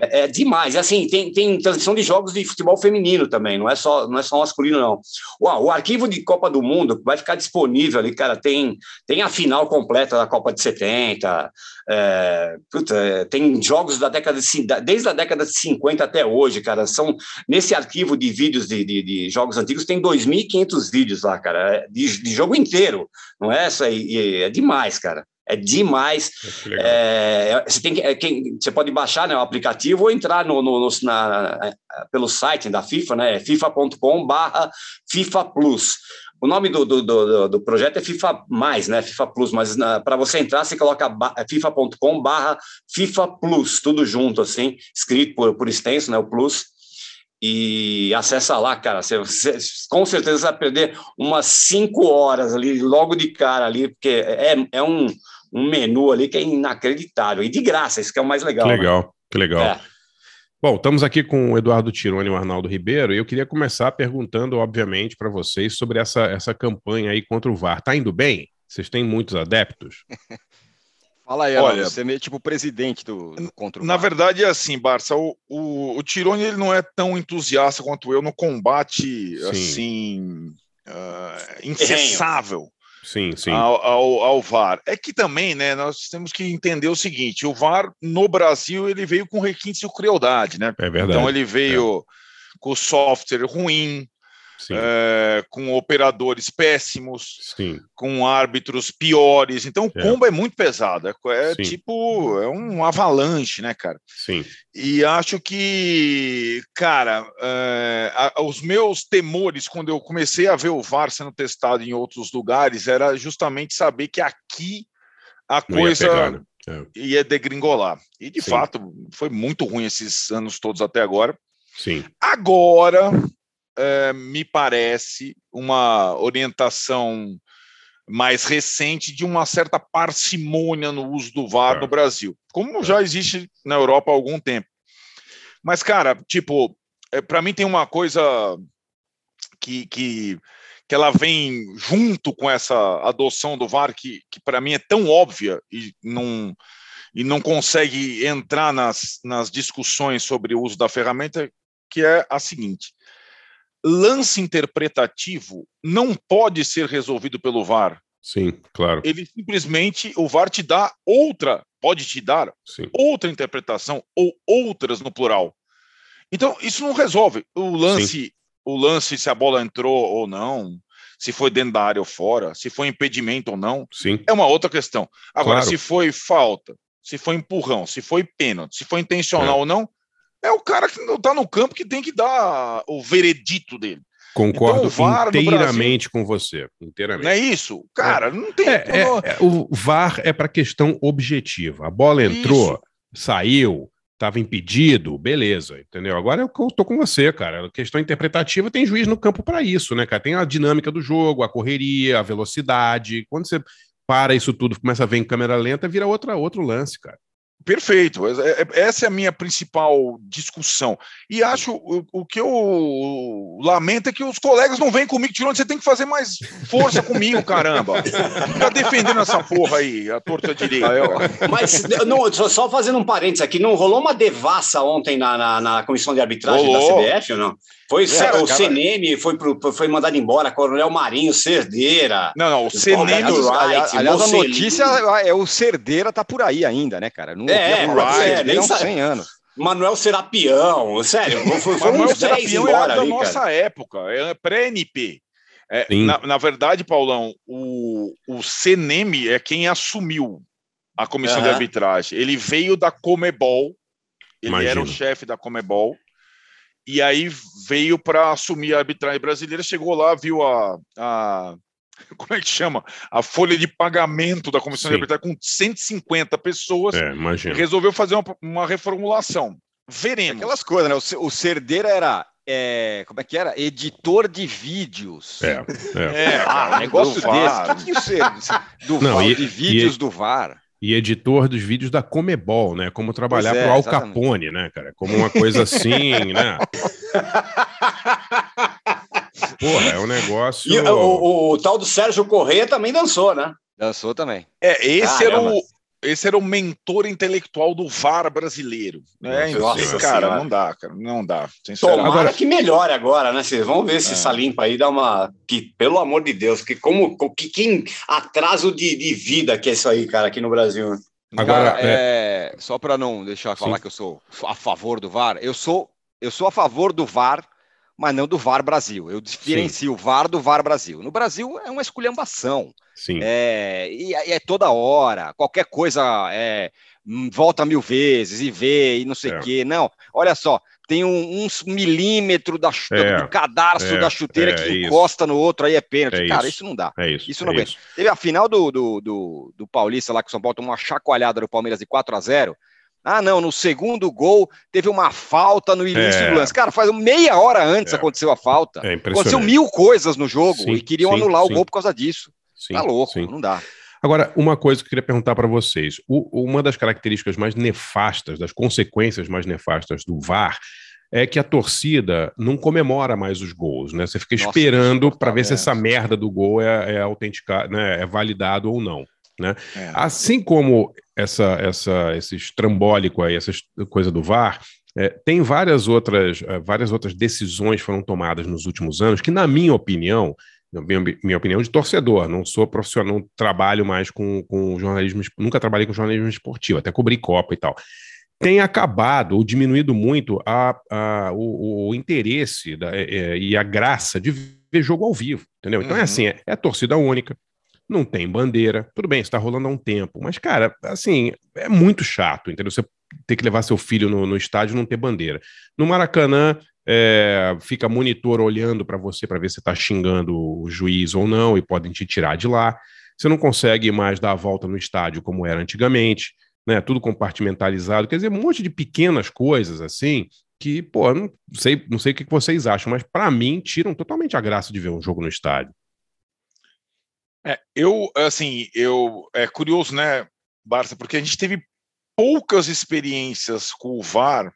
D: É, é demais. E, assim, tem, tem transmissão de jogos de futebol feminino também, não é só, não é só masculino, não. O, o arquivo de Copa do Mundo vai ficar disponível ali, cara. Tem, tem a final completa da Copa de 70. É, puta, é, tem jogos da década de, desde a década de 50 até hoje, cara. São nesse arquivo de vídeos de, de, de jogos antigos tem 2.500 vídeos lá, cara, é, de, de jogo inteiro. Não é essa aí, é demais, cara. É demais.
E: Legal.
D: É, você, tem que, é, quem, você pode baixar né, o aplicativo ou entrar no, no- no- na- pelo site da FIFA, né? fifa.com barra FIFA Plus. O nome do, do, do, do projeto é FIFA Mais, né? FIFA Plus, mas para você entrar, você coloca fifa.com barra FIFA Plus, tudo junto, assim, escrito por, por extenso, né? O Plus. E acessa lá, cara. Você, você- com certeza vai perder umas cinco horas ali, logo de cara ali, porque é, é um, um menu ali que é inacreditável. E de graça, isso que é o mais legal.
E: Que
D: né?
E: legal, que legal.
D: É.
E: Bom, estamos aqui com o Eduardo Tironi e o Arnaldo Ribeiro, e eu queria começar perguntando, obviamente, para vocês sobre essa, essa campanha aí contra o VAR. Tá indo bem? Vocês têm muitos adeptos? <laughs>
F: Fala aí,
G: Olha-
F: você é meio tipo presidente do, do contra o
G: Na
F: VAR.
G: verdade, é assim, Barça, o, o, o Tironi ele não é tão entusiasta quanto eu no combate, assim, ah, incessável
E: Sim, sim.
G: ao, ao, ao VAR. É que também, né, nós temos que entender o seguinte, o VAR no Brasil, ele veio com requintes de crueldade, né?
E: É verdade.
G: Então ele veio com software ruim, é, com operadores péssimos,
E: sim.
G: com árbitros piores. Então o
E: É.
G: combo é muito pesado. É, é
E: Sim.
G: tipo, é um avalanche, né, cara?
E: Sim,
G: E acho que, cara, é, a- os meus temores quando eu comecei a ver o VAR sendo testado em outros lugares era justamente saber que aqui a
E: não ia
G: coisa
E: pegar, né? É,
G: ia degringolar. E de
E: Sim.
G: fato foi muito ruim esses anos todos até agora.
E: sim,
G: Agora, eh, me parece uma orientação mais recente de uma certa parcimônia no uso do VAR
E: Tá.
G: no Brasil, como já existe na Europa há algum tempo. Mas, cara, tipo, para mim tem uma coisa que, que, que ela vem junto com essa adoção do VAR que, que para mim é tão óbvia e não, e não consegue entrar nas, nas discussões sobre o uso da ferramenta, que é a seguinte: lance interpretativo não pode ser resolvido pelo VAR.
E: sim, claro.
G: Ele simplesmente, o VAR te dá outra, pode te dar
E: Sim,
G: outra interpretação ou outras no plural. Então, isso não resolve. O lance, o lance se a bola entrou ou não, se foi dentro da área ou fora, se foi impedimento ou não,
E: sim,
G: é uma outra questão. Agora,
E: Claro.
G: se foi falta, se foi empurrão, se foi pênalti, se foi intencional ou não, é o cara que não está no campo que tem que dar o veredito dele.
E: concordo
G: Então,
E: inteiramente com você. Inteiramente.
G: Não é isso? Cara, não tem.
E: É, é, é, o VAR é para questão objetiva. A bola entrou, saiu, estava impedido, beleza, entendeu? Agora eu tô com você, cara. A questão interpretativa tem juiz no campo para isso, né, cara? Tem a dinâmica do jogo, a correria, a velocidade. Quando você para isso tudo, começa a ver em câmera lenta, vira outra, outro lance, cara.
G: Perfeito. É- é- Essa é a minha principal discussão. E acho o, o que eu lamento é que os colegas não vêm comigo, tirando. Você tem que fazer mais força comigo, caramba. Fica defendendo essa porra aí, a torta direita.
D: Mas não, só- só fazendo um parênteses aqui, não rolou uma devassa ontem na, na, na comissão de arbitragem
G: Rolou.
D: da CBF ou não? Foi
G: É,
D: o
G: cara-
D: CNM, foi, pro, foi mandado embora, Coronel Marinho, Cerdeira.
G: Não, não, o
D: Roberto
F: Aliás, aliás, aliás, a notícia é o Cerdeira tá por aí ainda, né, cara? Não
D: É,
F: do
D: ser,
F: Cerdeira
D: nem
F: há uns
D: sabe.
F: 100 anos.
D: Manuel Serapião, sério, foi, foi
G: Manuel
D: uns 10
G: Serapião é
D: embora
G: da
D: ali,
G: nossa
D: cara.
G: época, é pré-NP. É,
E: Sim.
G: na, na verdade, Paulão, o, o CNM é quem assumiu a comissão de
D: Aham.
G: arbitragem. Ele veio da Comebol, ele era o chefe da Comebol, e aí veio para assumir a arbitragem brasileira, chegou lá, viu a, a- <laughs> como é que chama? A folha de pagamento da comissão de
E: Sim.
G: arbitragem com 150 pessoas,
E: É, imagina.
G: resolveu fazer uma, uma reformulação. Veremos.
F: Aquelas coisas, né? O O Cerdeira era. é, como é que era? Editor de vídeos.
E: É, é. <laughs>
G: É,
F: Ah,
G: cara,
F: um negócio desse. O que, que o Cer- do
E: Não,
F: VAR,
E: e-
F: de vídeos
E: e-
F: do VAR?
E: E editor dos vídeos da Comebol, né? Como trabalhar
F: Pois é,
E: pro Al
F: exatamente.
E: Capone, né, cara? Como uma coisa assim, <laughs> né? Porra, é um negócio.
D: E o, o- o tal do Sérgio Corrêa também dançou, né?
F: Dançou também.
G: É, esse era,
D: Caramba.
G: o, esse era o mentor intelectual do VAR brasileiro. Né?
E: Nossa
G: Então,
D: Senhora.
G: cara, não dá, cara, não dá.
D: Tomara
G: Sinceramente.
D: que melhore agora, né? Vocês vão ver se
G: É.
D: essa limpa aí dá uma. Que, pelo amor de Deus, que como que, que atraso de, de vida que é isso aí, cara, aqui no Brasil. né?
E: Agora,
F: Cara, é, só para não deixar falar
E: Sim.
F: que eu sou a favor do VAR, eu sou, eu sou a favor do VAR, mas não do VAR Brasil. Eu diferencio o VAR do VAR Brasil. No Brasil é uma esculhambação.
E: Sim.
F: É, e, e é toda hora, qualquer coisa é, hum, volta mil vezes e vê e não sei o
E: É.
F: quê. Não, olha só, tem um, uns milímetros da,
E: É,
F: do cadarço
E: é,
F: da chuteira
E: é
F: que
E: isso.
F: encosta no outro, aí é pênalti.
E: É
F: Cara,
E: isso.
F: isso não dá.
E: É isso.
F: Isso não
E: é
F: aguento. Teve a final do, do, do, do Paulista lá que o São Paulo tomou uma chacoalhada do Palmeiras de 4 a 0 Ah, não, no segundo gol teve uma falta no início
E: É.
F: do lance. Cara, faz meia hora antes
E: É.
F: aconteceu a falta.
E: É
F: Aconteceu mil coisas no jogo
E: Sim,
F: e queriam
E: sim,
F: anular
E: sim.
F: o gol por causa disso. Tá louco, não dá.
E: Agora, uma coisa que eu queria perguntar para vocês: O- uma das características mais nefastas, das consequências mais nefastas do VAR, é que a torcida não comemora mais os gols, né? Você fica
F: Nossa,
E: esperando para ver se essa merda do gol é, é autenticado, né? É validado ou não. Né?
G: É.
E: Assim como essa, essa, esse estrambólico aí, essa coisa do VAR, é, tem várias outras, eh, várias outras decisões foram tomadas nos últimos anos que, na minha opinião, na minha, minha opinião de torcedor, não sou profissional, não trabalho mais com, com jornalismo, nunca trabalhei com jornalismo esportivo, até cobri Copa e tal. Tem acabado ou diminuído muito a, a- o, o interesse da- é, é, e a graça de ver jogo ao vivo, entendeu? Então é
G: Uhum.
E: assim, é, é torcida única, não tem bandeira, tudo bem, está rolando há um tempo, mas, cara, assim, é muito chato, entendeu? Você ter que levar seu filho no, no estádio e não ter bandeira. No Maracanã, é, fica monitor olhando para você para ver se está xingando o juiz ou não e podem te tirar de lá. Você não consegue mais dar a volta no estádio como era antigamente, né? Tudo compartimentalizado. Quer dizer, um monte de pequenas coisas assim que, pô, não sei, não sei o que que vocês acham, mas para mim tiram totalmente a graça de ver um jogo no estádio.
G: É, eu, assim, eu é curioso, né, Barça, porque a gente teve poucas experiências com o VAR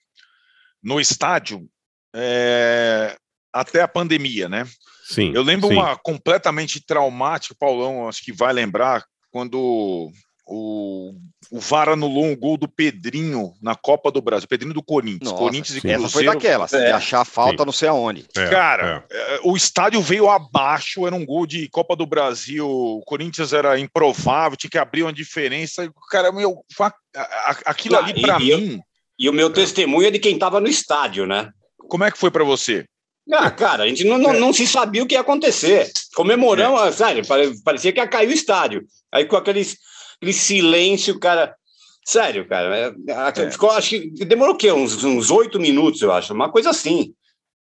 G: no estádio é, até a pandemia, né?
E: Sim.
G: Eu lembro
E: sim.
G: uma completamente traumática, Paulão, acho que vai lembrar, quando o, o VAR anulou um gol do Pedrinho na Copa do Brasil, Pedrinho do Corinthians,
F: Nossa,
G: Corinthians e
E: sim.
F: Essa foi
G: Cruzeiro.
F: daquelas, de
D: É.
F: achar a falta não sei aonde.
E: É,
G: Cara, eh, o estádio veio abaixo, era um gol de Copa do Brasil, o Corinthians era improvável, tinha que abrir uma diferença. Cara, meu, aquilo ali pra
D: eu-
G: mim,
D: E o meu testemunho é de quem estava no estádio, né?
G: como é que foi pra você?
D: Ah, cara, a gente não, não, não se sabia o que ia acontecer. Comemoramos, sério, pare- parecia que ia cair o estádio. Aí com aquele, aquele silêncio, cara. Sério, cara. é-
G: É.
D: Ficou, acho que demorou o quê? Uns uns oito minutos, eu acho. Uma coisa assim.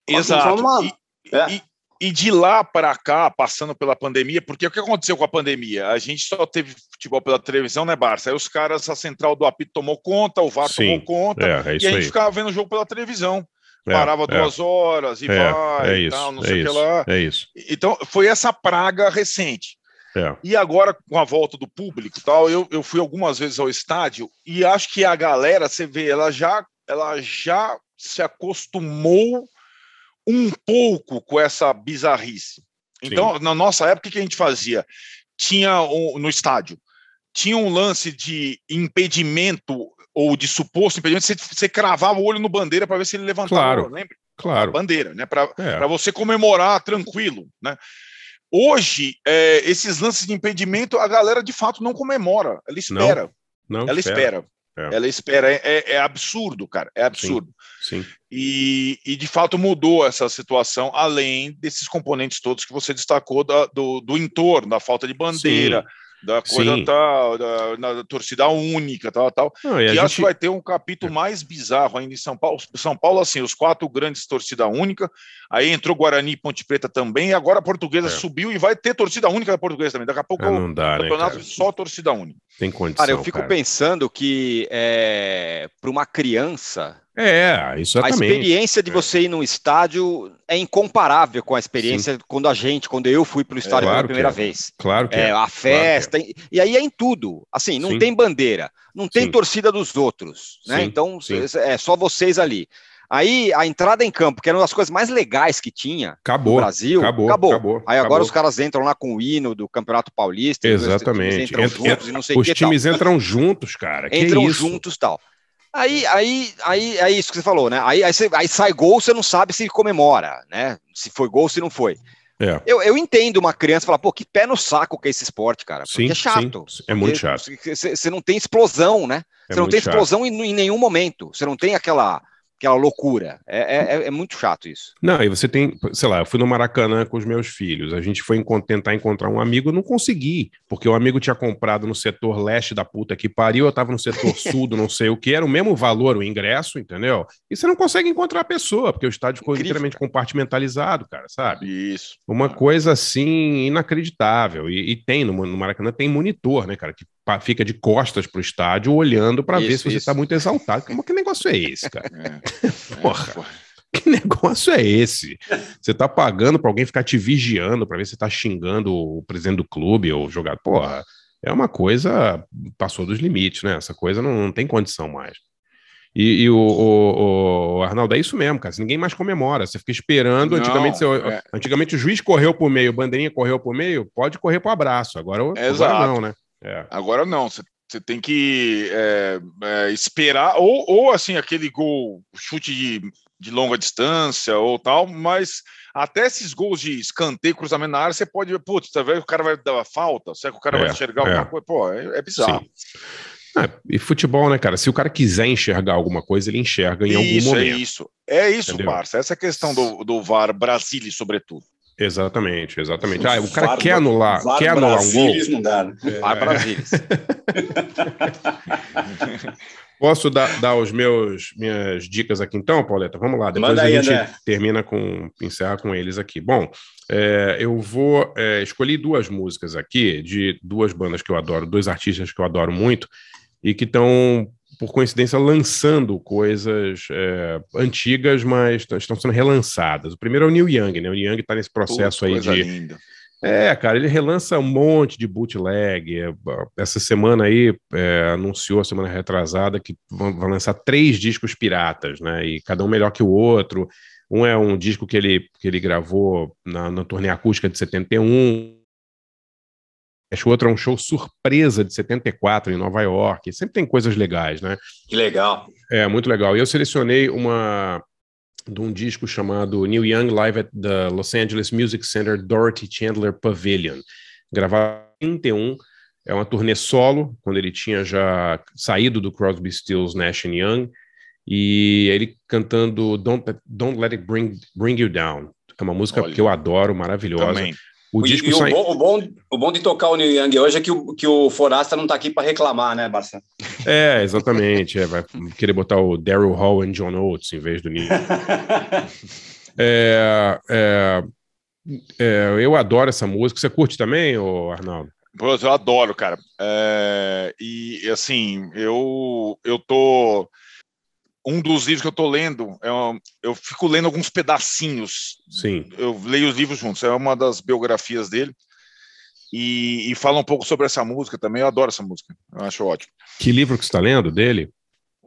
G: Exato.
D: uma-
G: E,
D: é.
G: e- e de lá para cá, passando pela pandemia, porque o que aconteceu com a pandemia? A gente só teve futebol pela televisão, né, Barça? Aí os caras, a central do apito tomou conta, o VAR
E: Sim,
G: tomou conta,
E: É, é
G: e a gente
E: aí.
G: ficava vendo o jogo pela televisão.
E: É,
G: Parava
E: é,
G: duas horas e
E: é,
G: vai
E: é
G: e
E: isso,
G: tal, não
E: é
G: sei o que lá.
E: é isso.
G: Então, foi essa praga recente.
E: É.
G: E agora, com a volta do público tal, eu, eu fui algumas vezes ao estádio e acho que a galera, você vê, ela já, ela já se acostumou um pouco com essa bizarrice. Então, na nossa época, o que a gente fazia? Tinha um, no estádio, tinha um lance de impedimento ou de suposto impedimento, você, você cravava o olho no bandeira para ver se ele levantava,
E: Claro.
G: lembra?
E: Claro.
G: A bandeira, né? Para
E: É.
G: para você comemorar tranquilo, né? Hoje, é, esses lances de impedimento, a galera de fato não comemora, ela espera,
E: Não,
G: ela espera,
E: É.
G: ela espera, é, é- é absurdo, cara, é absurdo.
E: Sim.
G: E, e, de fato mudou essa situação, além desses componentes todos que você destacou da- do, do entorno, da falta de bandeira, da coisa
E: Sim.
G: tal, da, na torcida única, tal, tal.
E: Não, e a
G: E acho
E: gente-
G: que vai ter um capítulo mais bizarro ainda em São Paulo. São Paulo, assim, os quatro grandes torcida única. Aí entrou Guarani e Ponte Preta também. E agora a Portuguesa
E: É.
G: subiu e vai ter torcida única da Portuguesa também. Daqui a pouco
E: É, não dá, né,
G: campeonato
E: cara?
G: só torcida única.
E: Tem condição.
F: Cara, eu fico
E: cara.
F: pensando que é, para uma criança,
E: É,
F: a
E: exatamente.
F: experiência de você ir num estádio é incomparável com a experiência quando a gente, quando eu fui para o estádio
E: claro
F: pela primeira
E: que é.
F: vez.
E: Claro que
F: É,
E: é.
F: a festa, e- e aí é em tudo. Assim, não
E: Sim.
F: tem bandeira, não tem
E: Sim.
F: torcida dos outros, né?
E: Sim,
F: Então
E: sim.
F: é só vocês ali. Aí a entrada em campo, que era uma das coisas mais legais que tinha
E: Acabou.
F: no Brasil,
E: acabou,
F: acabou.
E: acabou,
F: Aí agora
E: acabou.
F: os caras entram lá com o hino do Campeonato Paulista, e os times
E: Exatamente. Entra-
F: e não sei
E: Os
F: que tal.
E: times entram juntos, cara. Que
F: entram
E: isso?
F: juntos tal. Aí, aí, aí é isso que você falou, né? Aí, aí, você- aí sai gol, você não sabe se comemora, né? Se foi gol, se não foi.
E: É.
F: Eu, eu entendo uma criança falar, pô, que pé no saco que é esse esporte, cara. Porque
E: Sim,
F: é chato.
E: sim, é muito chato.
F: Você não tem explosão, né?
E: É
F: Você não tem explosão em, em nenhum momento. Você não tem aquela, aquela loucura. É, é, é- é muito chato isso.
E: Não, aí você tem, sei lá, eu fui no Maracanã com os meus filhos. A gente foi tentar encontrar um amigo, eu não consegui, porque o amigo tinha comprado no setor leste da puta que pariu, eu tava no setor <laughs> sul do não sei o que, era o mesmo valor o ingresso, entendeu? E você não consegue encontrar a pessoa, porque o estádio ficou inteiramente compartimentalizado, cara, sabe?
G: Isso.
E: Uma coisa assim inacreditável. E, e tem no, no Maracanã tem monitor, né, cara, que fica de costas pro estádio olhando pra ver se você
F: isso.
E: tá muito exaltado. Como que negócio é esse, cara?
G: É. <laughs>
E: Porra. Que negócio é esse? Você tá pagando pra alguém ficar te vigiando pra ver se tá xingando o presidente do clube ou o jogador. Porra, é uma coisa. Passou dos limites, né? Essa coisa não, não tem condição mais. E, e o, o- o Arnaldo, é isso mesmo, cara. Ninguém mais comemora. Você fica esperando.
G: Não,
E: antigamente, você-
G: é.
E: antigamente o juiz correu por meio, o bandeirinha correu por meio, pode correr pro abraço. Agora, agora
G: Exato.
E: não, né? É.
G: Agora não, você, tem que é, é, esperar, ou, ou assim, aquele gol, chute de, de longa distância ou tal, mas até esses gols de escanteio, cruzamento na área, você pode, putz, tá vendo? o cara vai dar falta, será que o cara
E: É,
G: vai enxergar
E: é.
G: alguma coisa? Pô, é, é bizarro.
E: É, e futebol, né, cara? Se o cara quiser enxergar alguma coisa, ele enxerga em algum
G: Isso, é
E: momento.
G: isso. É isso,
E: Entendeu?
G: Barça. Essa é questão do, do VAR Brasília, sobretudo.
E: Exatamente, exatamente. Ah, o cara
D: VAR
E: quer anular,
D: VAR
E: quer anular um gol.
D: Brasilis não dá, né?
F: Vai Brasília. <laughs>
E: Posso dar, dar os meus minhas dicas aqui então, Pauleta? Vamos lá, depois
D: Manda
E: a
D: aí,
E: gente
D: André.
E: termina com encerra com eles aqui. Bom, é, eu vou é, escolhi duas músicas aqui de duas bandas que eu adoro, dois artistas que eu adoro muito e que estão por coincidência lançando coisas é, antigas, mas estão sendo relançadas. O primeiro é o Neil Young, né? O Neil Young está nesse processo
G: Putz,
E: aí de
G: linda.
E: é, cara, ele relança um monte de bootleg. É, Essa semana aí é, anunciou, semana retrasada, que vão, vão lançar três discos piratas, né? E cada um melhor que o outro. Um é um disco que ele, que ele gravou na, na turnê acústica de 71. Acho que o outro é um show surpresa de 74 em Nova York. Sempre tem coisas legais, né?
D: Que legal.
E: É, muito legal. E eu selecionei uma de um disco chamado Neil Young Live at the Los Angeles Music Center Dorothy Chandler Pavilion, gravado em 31. É uma turnê solo, quando ele tinha já saído do Crosby, Stills, Nash Young, e ele cantando Don't, Don't Let It Bring, Bring You Down, que é uma música
G: Olha.
E: que eu adoro, maravilhosa.
G: Também.
E: O
D: E-
E: disco
D: e o,
E: sai...
D: bom, o, bom, o bom de tocar o Neil Young hoje é que o, que o Forasta não tá aqui para reclamar, né, Barça?
E: É, exatamente. É, vai querer botar o Daryl Hall e John Oates em vez do Neil. <laughs> É, é, é, eu adoro essa música. Você curte também, ô Arnaldo?
G: Pô, eu adoro, cara. É, e assim, eu eu tô um dos livros que eu tô lendo, é um- eu fico lendo alguns pedacinhos.
E: Sim.
G: Eu leio os livros juntos. É uma das biografias dele. E, e fala um pouco sobre essa música também. Eu adoro essa música. Eu acho ótimo.
E: Que livro que você está lendo dele?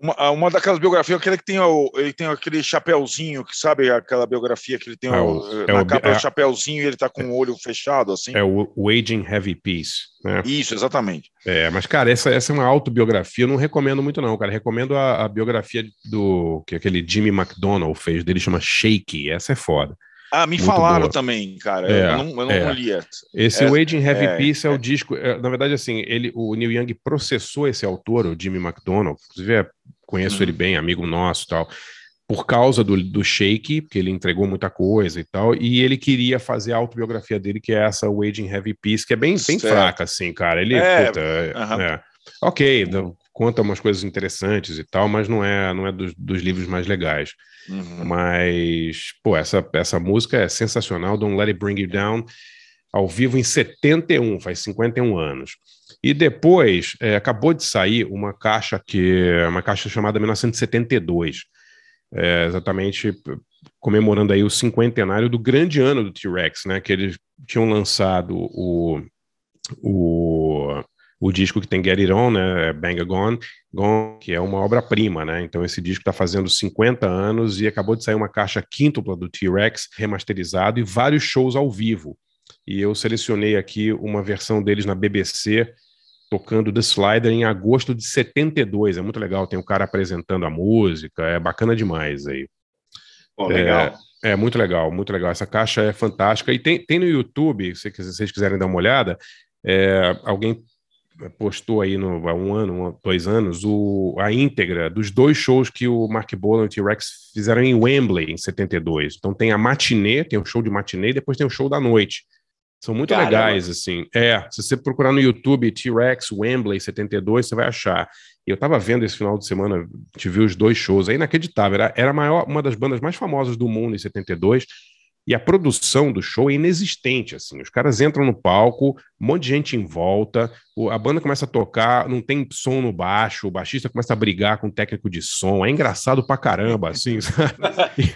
G: Uma, uma daquelas biografias, aquele que tem, o, ele tem aquele chapéuzinho, que sabe aquela biografia que ele tem
E: É
G: o,
E: o- é
G: na
E: o-
G: capa
E: é-
G: é o chapéuzinho e ele tá com o olho fechado, assim.
E: É o Waging Heavy Peace. Né?
G: Isso, exatamente.
E: É, mas, cara, essa, essa é uma autobiografia, eu não recomendo muito, não, cara. Recomendo a, a biografia do que aquele Jimmy McDonald fez dele, chama Shaky. Essa é foda.
G: Ah, me
E: Muito
G: falaram
E: boa.
G: também, cara.
E: É,
G: eu não, eu não
E: é.
G: li essa.
E: Esse
G: É,
E: Waging Heavy
G: é,
E: Peace é, o
G: é.
E: disco. é, na verdade, assim, ele, o Neil Young processou esse autor, o Jimmy McDonald. Inclusive, é, conheço
G: Uhum.
E: ele bem, amigo nosso e tal. Por causa do, do Shake, porque ele entregou muita coisa e tal, e ele queria fazer a autobiografia dele, que é essa Waging Heavy Peace, que é bem, bem
G: Certo.
E: fraca, assim, cara. Ele,
G: É,
E: puta, é-
G: aham.
E: é. ok, conta umas coisas interessantes e tal, mas não é, não é dos, dos livros mais legais.
G: Uhum.
E: Mas, pô, essa, essa música é sensacional, Don't Let It Bring You Down, ao vivo em 71, faz 51 anos. E depois é, acabou de sair uma caixa que uma caixa chamada 1972, é, exatamente comemorando aí o cinquentenário do grande ano do T-Rex, né? Que eles tinham lançado o, o, o disco que tem Get It On, né? Bang a Gone, Gone, que é uma obra-prima, né? Então esse disco está fazendo 50 anos e acabou de sair uma caixa quíntupla do T-Rex remasterizado e vários shows ao vivo. E eu selecionei aqui uma versão deles na BBC tocando The Slider em agosto de 72. É muito legal, tem o cara apresentando a música, é bacana demais aí.
D: Pô, legal.
E: É, é muito legal, muito legal. Essa caixa é fantástica. E tem, tem no YouTube, se vocês quiserem dar uma olhada, é, alguém postou aí no, há um ano, um- dois anos, o, a íntegra dos dois shows que o Mark Bolan e o T-Rex fizeram em Wembley em 72. Então tem a matinê, tem o show de matinê e depois tem o show da noite. São muito
D: Caramba.
E: legais, assim. É, se você procurar no YouTube T-Rex Wembley 72, você vai achar. E eu tava vendo esse final de semana, viu os dois shows, é inacreditável. Era, era maior, uma das bandas mais famosas do mundo em 72. E a produção do show é inexistente, assim. Os caras entram no palco, um monte de gente em volta, a banda começa a tocar, não tem som no baixo, o baixista começa a brigar com o técnico de som. É engraçado pra caramba, assim, <laughs> sabe? E,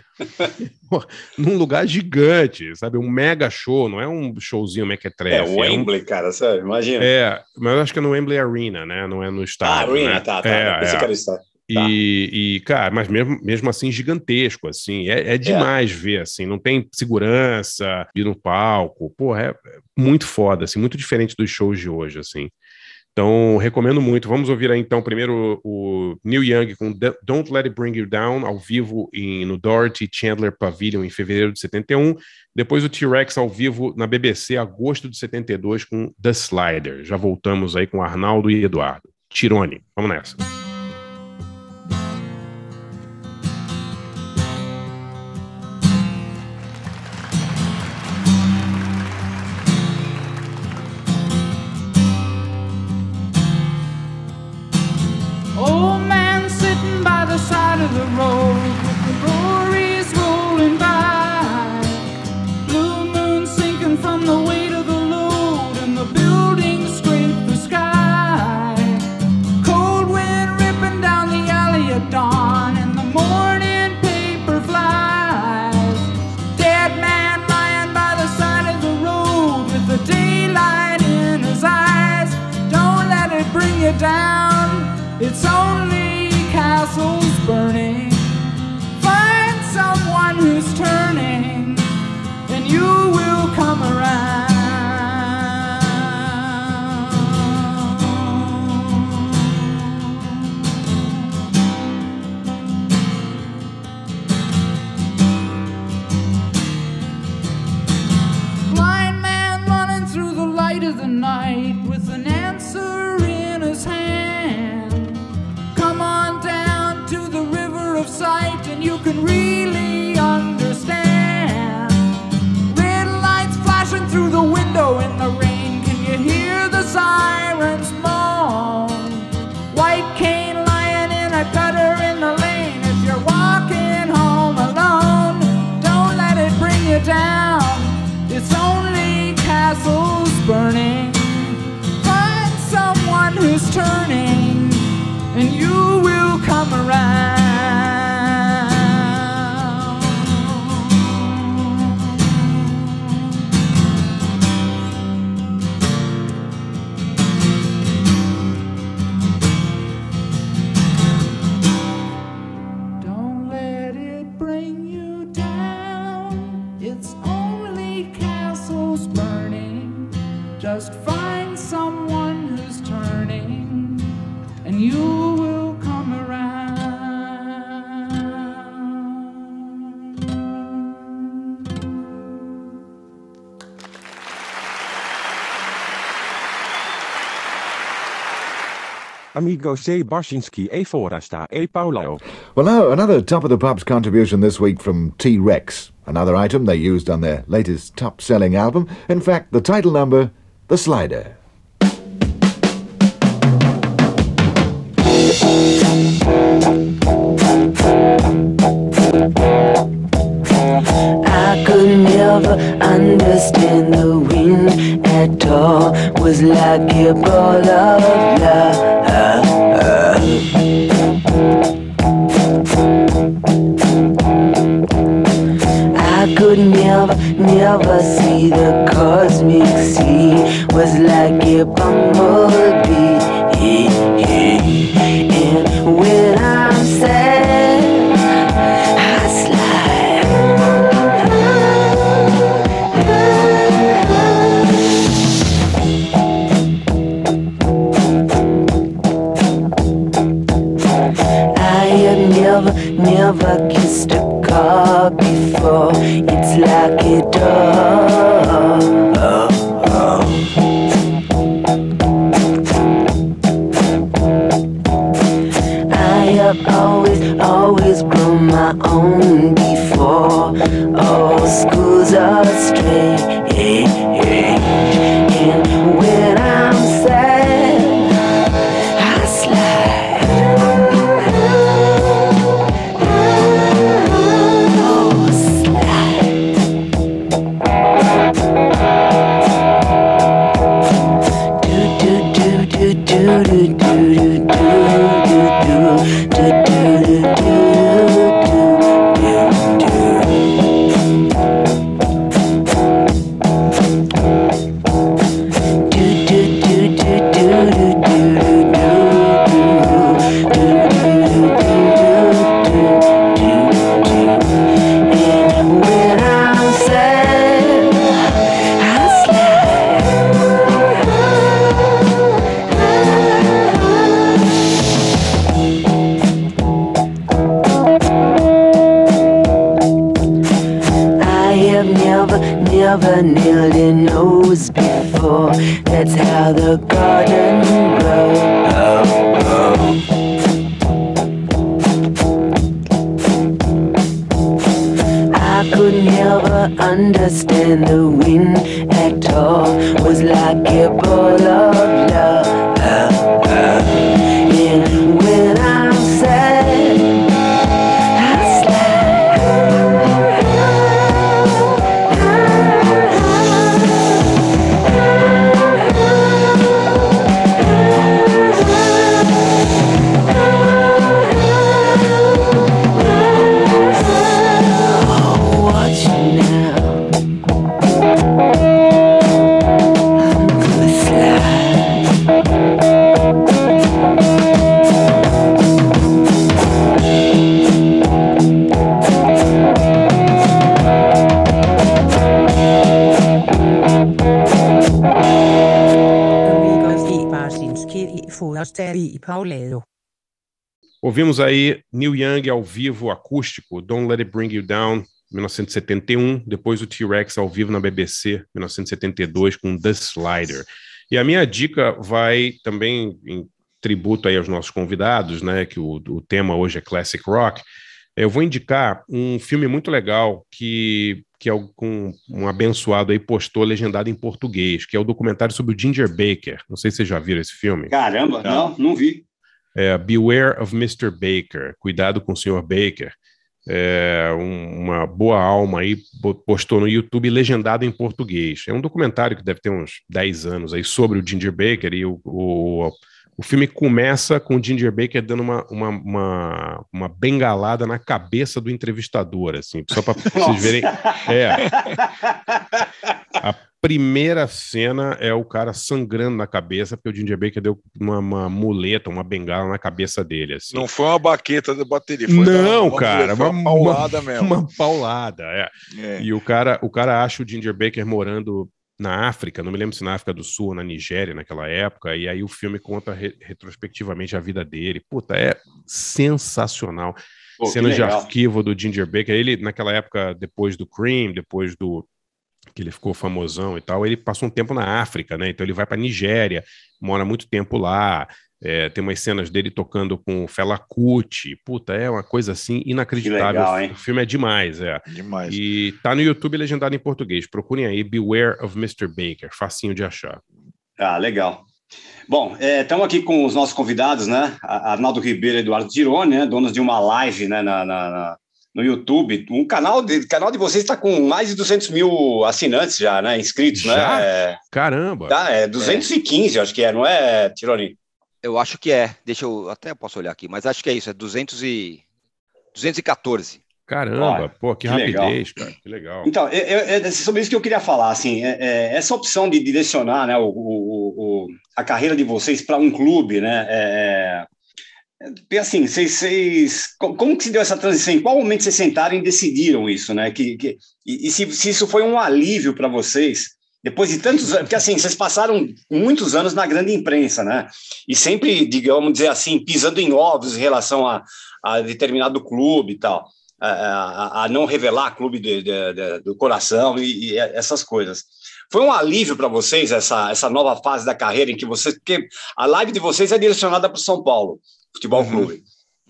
E: pô, num lugar gigante, sabe? Um mega show, não é um showzinho
D: É,
E: mequetrefe.
D: o
E: é um-
D: Wembley, cara, sério, imagina.
E: é, mas eu acho que é no Wembley Arena, né? Não é no
D: ah,
E: estádio.
D: Arena,
E: né?
D: tá, tá.
E: É, é.
D: que era estádio.
E: E, e, cara, mas mesmo, mesmo assim, gigantesco, assim, é, é demais ver, assim, não tem segurança, ir no palco, pô, é, é muito foda, assim, muito diferente dos shows de hoje, assim. Então, recomendo muito. Vamos ouvir aí, então, primeiro o Neil Young com Don't Let It Bring You Down, ao vivo em, no Dorothy Chandler Pavilion em fevereiro de 71. Depois o T-Rex ao vivo na BBC, agosto de 72, com The Slider. Já voltamos aí com Arnaldo e Eduardo. Tirone, vamos nessa.
I: Just find someone who's turning, and you will come around.
K: Amigo se Barshinsky e Forasta e Paulo.
L: Well, now, another Top of the Pops contribution this week from T Rex. Another item they used on their latest top selling album. In fact, the title number, The Slider.
M: I could never understand the wind at all. Was like a ball of love. Could never, never see the cosmic sea. Was like a bumblebee. And when I'm sad, I slide. I have never, never kissed a car before. It's like a dog.
E: Ouvimos aí Neil Young ao vivo, acústico, Don't Let It Bring You Down, 1971. Depois o T-Rex ao vivo na BBC, 1972, com The Slider. E a minha dica vai também em tributo aí aos nossos convidados, né? Que o, o tema hoje é Classic Rock. Eu vou indicar um filme muito legal que, que algum, um abençoado aí postou legendado em português, que é o documentário sobre o Ginger Baker. Não sei se vocês já viram esse filme.
D: Caramba, não, não vi.
E: É, Beware of Mr. Baker, cuidado com o Sr. Baker. É, um- uma boa alma aí postou no YouTube legendado em português. É um documentário que deve ter uns 10 anos aí sobre o Ginger Baker e o, o, o filme começa com o Ginger Baker dando uma, uma, uma, uma bengalada na cabeça do entrevistador, assim, só para vocês verem. É, a <laughs> primeira cena é o cara sangrando na cabeça, porque o Ginger Baker deu uma, uma muleta, uma bengala na cabeça dele. Assim.
G: Não foi uma baqueta da bateria, foi
E: Não,
G: uma,
E: cara, uma,
G: uma paulada <laughs>
E: uma-
G: mesmo.
E: Uma paulada, é.
G: É.
E: E o cara, o cara acha o Ginger Baker morando na África, não me lembro se na África do Sul ou na Nigéria naquela época, e aí o filme conta re- retrospectivamente a vida dele. Puta, é sensacional.
D: Pô, que
E: Cenas de arquivo do Ginger Baker. Ele, naquela época, depois do Cream, depois do que ele ficou famosão e tal, ele passou um tempo na África, né? Então ele vai para Nigéria, mora muito tempo lá. é, tem umas cenas dele tocando com o Fela Kuti. Puta, é uma coisa assim inacreditável.
D: legal?
E: O filme é demais, é.
G: Demais.
E: E tá no YouTube legendado em português. Procurem aí Beware of Mr. Baker, facinho de achar.
D: Ah, legal. Bom, estamos aqui com os nossos convidados, né? A- Arnaldo Ribeiro e Eduardo Tironi, né? Donos de uma live né? na, na- na- no YouTube. Um canal de, canal de vocês está com mais de 200 mil assinantes já, né? Inscritos,
E: Já?
D: né? É,
E: Caramba!
D: tá, é 215, acho que é, não é, Tironi?
F: Eu acho que é. Deixa eu até posso olhar aqui, mas acho que é isso, é 200 e 214.
E: Caramba,
D: Olha,
E: pô, que,
D: que legal.
E: rapidez, cara. Que legal.
D: Então, eu- eu- é sobre isso que eu queria falar, assim, é- é, essa opção de direcionar né, o, o- o- a carreira de vocês para um clube, né, é, é, assim, vocês, vocês- co- como que se deu essa transição? Em qual momento vocês sentaram e decidiram isso, né? Que, que- e e se, se isso foi um alívio para vocês, depois de tantos anos, porque assim, vocês passaram muitos anos na grande imprensa, né? E sempre, digamos dizer assim, pisando em ovos em relação a, a determinado clube e tal a, a- a não revelar clube de- de- de- do coração e, e essas coisas. Foi um alívio para vocês essa, essa nova fase da carreira em que vocês. Porque a live de vocês é direcionada para o São Paulo Futebol Clube.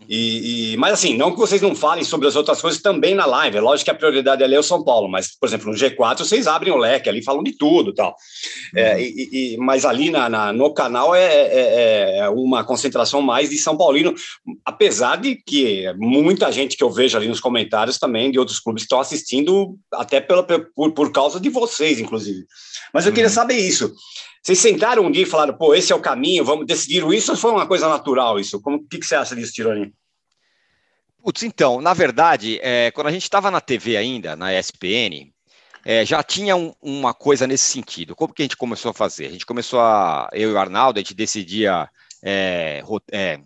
D: E, e- mas assim, não que vocês não falem sobre as outras coisas também na live. É lógico que a prioridade ali é o São Paulo, mas, por exemplo, no G4 vocês abrem o leque ali, falam de tudo e tal. É, e- e- mas ali na, na- no canal é, é- é uma concentração mais de São Paulino, apesar de que muita gente que eu vejo ali nos comentários também de outros clubes estão assistindo, até pela, por, por causa de vocês, inclusive. Mas eu queria saber isso. Vocês sentaram um dia e falaram, pô, esse é o caminho, vamos decidir isso, ou foi uma coisa natural isso? O que, que você acha disso, Tironi?
F: Putz, então, na verdade, é, quando a gente estava na TV ainda, na ESPN, é, já tinha um- uma coisa nesse sentido. Como que a gente começou a fazer? A gente começou a, eu e o Arnaldo, a gente decidia é, é,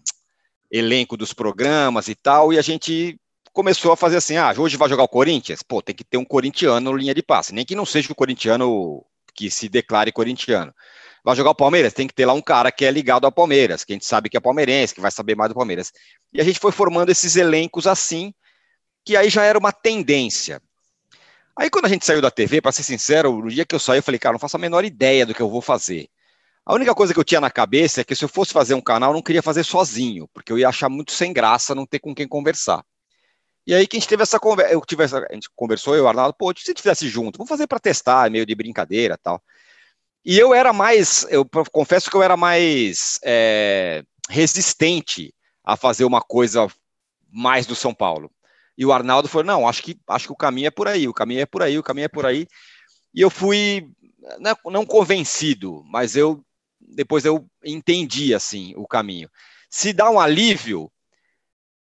F: elenco dos programas e tal, e a gente começou a fazer assim, ah, hoje vai jogar o Corinthians? Pô, tem que ter um corintiano no linha de passe, nem que não seja o corintiano que se declare corintiano. Vai jogar o Palmeiras? Tem que ter lá um cara que é ligado ao Palmeiras, que a gente sabe que é palmeirense, que vai saber mais do Palmeiras. E a gente foi formando esses elencos assim, que aí já era uma tendência. Aí quando a gente saiu da TV, para ser sincero, no dia que eu saí, eu falei, cara, não faço a menor ideia do que eu vou fazer. A única coisa que eu tinha na cabeça é que se eu fosse fazer um canal, eu não queria fazer sozinho, porque eu ia achar muito sem graça não ter com quem conversar. E aí que a gente teve essa conversa, eu tive essa, a gente conversou, eu e o Arnaldo, pô, se a gente fizesse junto, vamos fazer para testar, meio de brincadeira tal. E eu era mais, eu confesso que eu era mais é, resistente a fazer uma coisa mais do São Paulo. E o Arnaldo falou: não, acho que, acho que o caminho é por aí, o caminho é por aí, o caminho é por aí. E eu fui, não, não convencido, mas eu depois eu entendi assim o caminho. Se dá um alívio,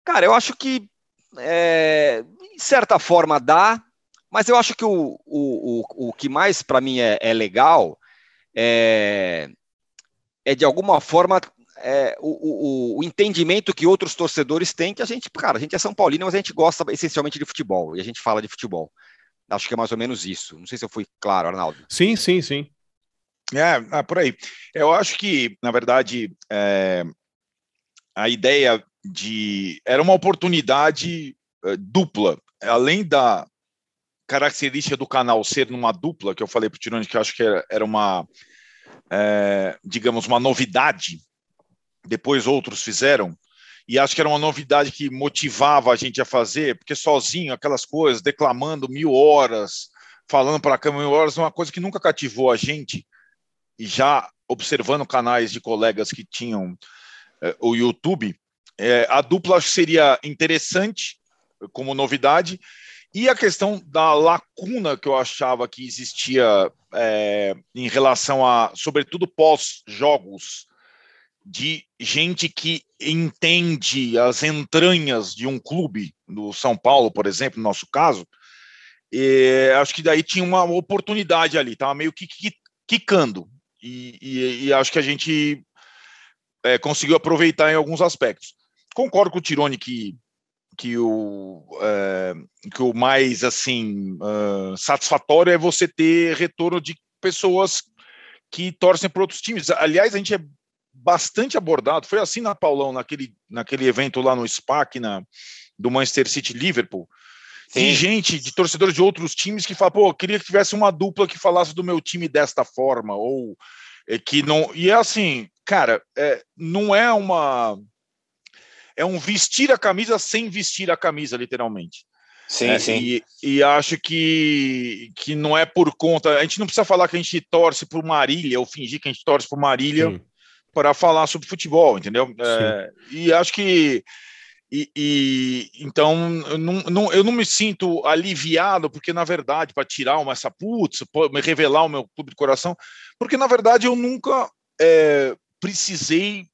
F: cara, eu acho que é, de certa forma dá, mas eu acho que o, o, o, o que mais para mim é, é legal é, é de alguma forma é, o, o, o, entendimento que outros torcedores têm que a gente, cara, a gente é São Paulino, mas a gente gosta essencialmente de futebol e a gente fala de futebol. Acho que é mais ou menos isso. Não sei se eu fui claro, Arnaldo.
E: Sim, sim, sim.
G: É, ah, por aí. Eu acho que, na verdade, é, a ideia de. Era uma oportunidade é, dupla. Além da característica do canal ser numa dupla, que eu falei para o Tirone que acho que era, era uma, é, digamos, uma novidade. Depois outros fizeram. E acho que era uma novidade que motivava a gente a fazer, porque sozinho, aquelas coisas, declamando mil horas, falando para a câmera mil horas, é uma coisa que nunca cativou a gente e já observando canais de colegas que tinham eh, o YouTube, eh, a dupla acho que seria interessante como novidade. E a questão da lacuna que eu achava que existia eh, em relação a, sobretudo pós-jogos, de gente que entende as entranhas de um clube, do São Paulo, por exemplo, no nosso caso, E acho que daí tinha uma oportunidade ali, tava meio que que- quicando. E, e- e acho que a gente é, conseguiu aproveitar em alguns aspectos. Concordo com o Tirone que, que, o, é, que o mais assim ah, satisfatório é você ter retorno de pessoas que torcem para outros times. Aliás, a gente é bastante abordado. Foi assim na Paulão, naquele, naquele evento lá no SPAC, na, do Manchester City Liverpool. Tem gente de torcedores de outros times que fala, pô, queria que tivesse uma dupla que falasse do meu time desta forma, ou é, que não. E é assim, cara, é, não é uma. É um vestir a camisa sem vestir a camisa, literalmente.
D: Sim,
G: É,
D: sim.
G: E, e acho que, que não é por conta. A gente não precisa falar que a gente torce por Marília ou fingir que a gente torce por Marília para falar sobre futebol, entendeu? É, e acho que. E, e- então eu não, não- eu não me sinto aliviado, porque na verdade, para tirar uma essa putz, me revelar o meu clube de coração, porque na verdade eu nunca é, precisei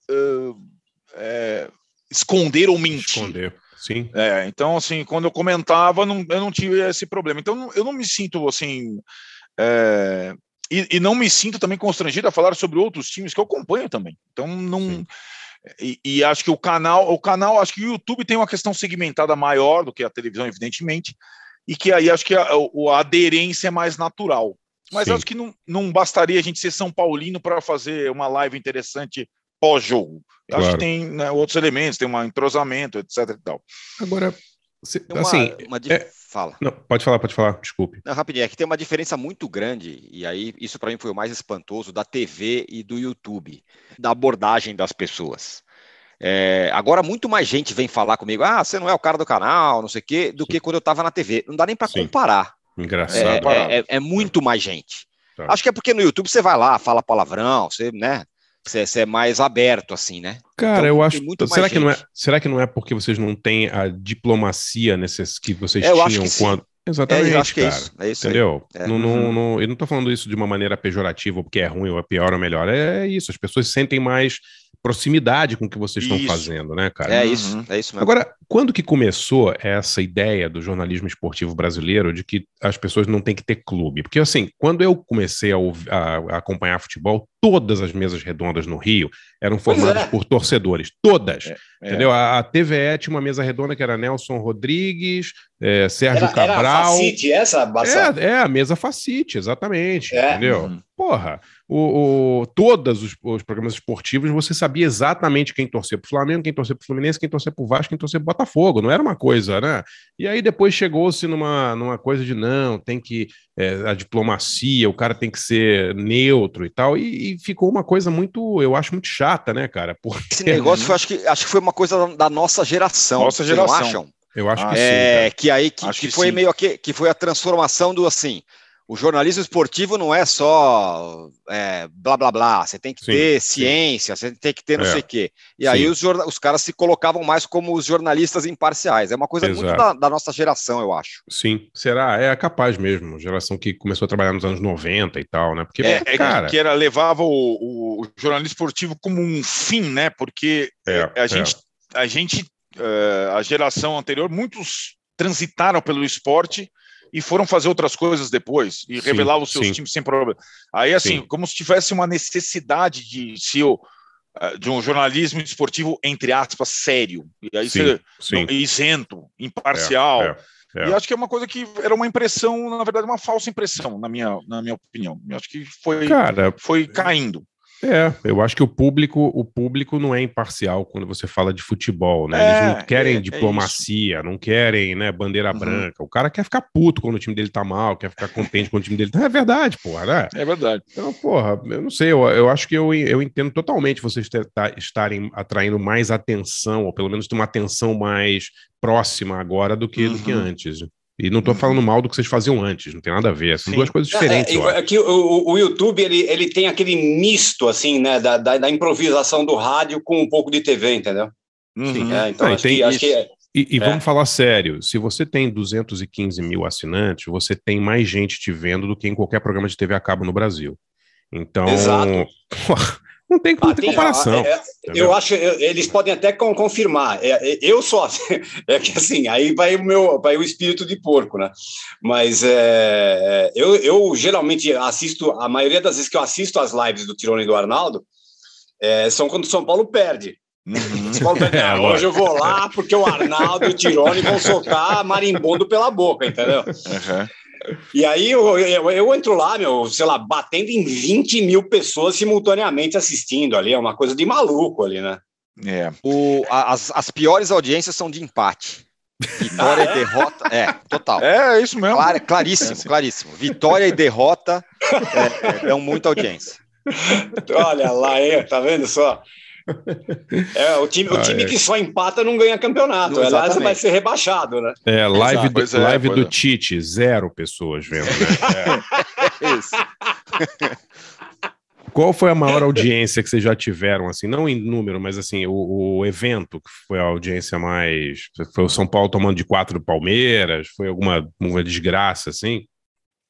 G: é, esconder ou mentir.
E: Esconder. Sim.
G: É, então, assim, quando eu comentava, não, eu não tive esse problema. Então, eu não me sinto assim. é, e, e não me sinto também constrangido a falar sobre outros times que eu acompanho também. Então, não. E, e acho que o canal, o canal, acho que o YouTube tem uma questão segmentada maior do que a televisão, evidentemente, e que aí acho que a, a aderência é mais natural. Mas
E: Sim.
G: acho que não, não bastaria a gente ser São Paulino para fazer uma live interessante pós-jogo. Acho
E: Claro.
G: que tem né, outros elementos, tem um entrosamento, etc. E tal.
E: Agora, se-
F: uma-
E: assim,
F: uma dif-
E: é-
F: Fala.
E: Não, pode falar, pode falar, desculpe.
F: Não, rapidinho, é que tem uma diferença muito grande, e aí isso para mim foi o mais espantoso da TV e do YouTube, da abordagem das pessoas. É, agora muito mais gente vem falar comigo, ah, você não é o cara do canal, não sei o quê, do que quando eu estava na TV. Não dá nem para comparar.
E: Engraçado.
F: É, é- é- é muito mais gente.
E: Tá.
F: Acho que é porque no YouTube você vai lá, fala palavrão, você, né? Você, é mais aberto, assim, né?
E: Cara,
F: Então,
E: eu acho.
F: muito
E: Será que, não é, será que não é porque vocês não têm a diplomacia necess, que vocês
F: É,
E: tinham
F: que sim.
E: quando.
F: É,
E: Exatamente,
F: eu acho que é
E: cara.
F: isso, é isso aí.
E: Entendeu?
F: É.
E: Não, não,
F: Uhum.
E: não- eu não tô falando isso de uma maneira pejorativa, porque é ruim, ou é pior, ou melhor. É isso, as pessoas sentem mais proximidade com o que vocês estão fazendo, né, cara?
F: É isso, é isso mesmo.
E: Agora, quando que começou essa ideia do jornalismo esportivo brasileiro de que as pessoas não têm que ter clube? Porque, assim, quando eu comecei a, a- a acompanhar futebol, todas as mesas redondas no Rio eram formadas
D: é.
E: por torcedores. Todas.
G: é.
E: Entendeu? A, a TVE tinha uma mesa redonda que era Nelson Rodrigues, eh, Sérgio
D: Era, era a
E: Cabral.
D: Facite essa, Barça?
E: É, é, a mesa Facite, exatamente.
D: É.
E: Entendeu?
G: Uhum.
E: Porra, o, o- todos os, os programas esportivos você sabia exatamente quem torcer pro Flamengo, quem torcer pro Fluminense, quem torcer pro Vasco, quem torcer pro Botafogo. Não era uma coisa, né? E aí depois chegou-se numa, numa coisa de não, tem que. é, a diplomacia, o cara tem que ser neutro e tal. E, e ficou uma coisa muito, eu acho, muito chata, né, cara? <laughs> Porque,
F: Esse negócio foi, acho, que, acho que foi uma coisa da, nossa geração.
G: Nossa
F: vocês não
G: geração.
F: acham?
E: Eu acho que sim.
F: É,
E: cara.
F: que aí que, que
G: que
F: foi
G: sim.
F: meio que, que foi a transformação do assim. O jornalismo esportivo não é só é, blá blá blá. Você tem que
E: Sim,
F: ter
E: sim.
F: ciência, você tem que ter não
E: É.
F: sei o quê. E aí
E: Sim.
F: os, jorna- os caras se colocavam mais como os jornalistas imparciais. É uma coisa muito
E: Exato.
F: da, da nossa geração, eu acho.
E: Sim, será? É capaz mesmo. Geração que começou a trabalhar nos anos 90 e tal, né? Porque,
G: É, é
E: cara.
G: que era levava o, o- jornalismo esportivo como um fim, né? Porque
E: É,
G: a gente, a gente, eh, a geração anterior, muitos transitaram pelo esporte e foram fazer outras coisas depois e
E: Sim,
G: revelavam os seus
E: sim.
G: times sem problema. Aí, assim,
E: Sim.
G: como se tivesse uma necessidade de se o- eh, de um jornalismo esportivo entre aspas sério e aí
E: Sim,
G: você não- isento, imparcial.
E: É, é, é.
G: E acho que é uma coisa que era uma impressão, na verdade, uma falsa impressão, na minha, na minha opinião. Eu acho que foi,
E: Cara,
G: foi caindo.
E: É, eu acho que o público, o público não é imparcial quando você fala de futebol, né? Eles
G: É,
E: não querem
G: é- é
E: diplomacia, não querem, né, bandeira
G: Uhum.
E: branca. O cara quer ficar puto quando o time dele tá mal, quer ficar contente quando o time dele tá. É verdade, porra, né?
G: É verdade.
E: Então, porra, eu não sei, eu, eu acho que eu, eu entendo totalmente vocês tá- estarem atraindo mais atenção, ou pelo menos ter uma atenção mais próxima agora do que, do que
G: Uhum.
E: antes. E não tô falando mal do que vocês faziam antes, não tem nada a ver. São
G: Sim.
E: duas coisas
D: É,
E: diferentes,
D: é, é que o, o- YouTube ele, ele tem aquele misto assim, né, da, da, da improvisação do rádio com um pouco de TV, entendeu?
G: Uhum.
D: É, então
E: Não, e
D: acho, que, acho que é-
E: E, e
D: É.
E: vamos falar sério, se você tem 215 mil assinantes, você tem mais gente te vendo do que em qualquer programa de TV a cabo no Brasil. Então,
D: Exato. <laughs>
E: Não tem, não
D: Ah,
E: tem comparação.
D: é, é, eu acho eles podem até con- confirmar. É, é, eu só <laughs> é que assim, aí vai o meu, vai o espírito de porco, né? Mas é, é, eu, eu geralmente assisto, a maioria das vezes que eu assisto as lives do Tirone e do Arnaldo é, são quando o São Paulo perde. São Paulo perde, <laughs>
E: É,
D: ah, hoje eu vou lá porque o Arnaldo e o Tirone vão soltar marimbondo pela boca, entendeu?
G: Aham.
D: E aí eu, eu, eu entro lá, meu, sei lá, batendo em 20 mil pessoas simultaneamente assistindo ali, é uma coisa de maluco ali, né?
G: É.
F: O, a- as, as piores audiências são de empate. Vitória
D: Ah, <laughs> é?
F: e derrota. É, total.
G: É, é isso mesmo.
F: Claro, claríssimo, claríssimo. Vitória e derrota é, é, dão muita audiência.
D: Olha lá, hein, tá vendo só? É, o time, o
E: Ah,
D: time
E: é.
D: que só empata não ganha campeonato.
F: Não,
D: Aliás,
F: exatamente.
D: vai ser rebaixado, né?
E: É, live,
F: Exato.
E: do,
G: é,
E: live do
G: é.
E: Tite, zero pessoas vendo, né? <laughs>
F: Isso. <laughs>
E: Qual foi a maior audiência que vocês já tiveram, assim, não em número, mas assim, o, o evento que foi a audiência mais. Foi o São Paulo tomando de quatro do Palmeiras? Foi alguma uma desgraça, assim?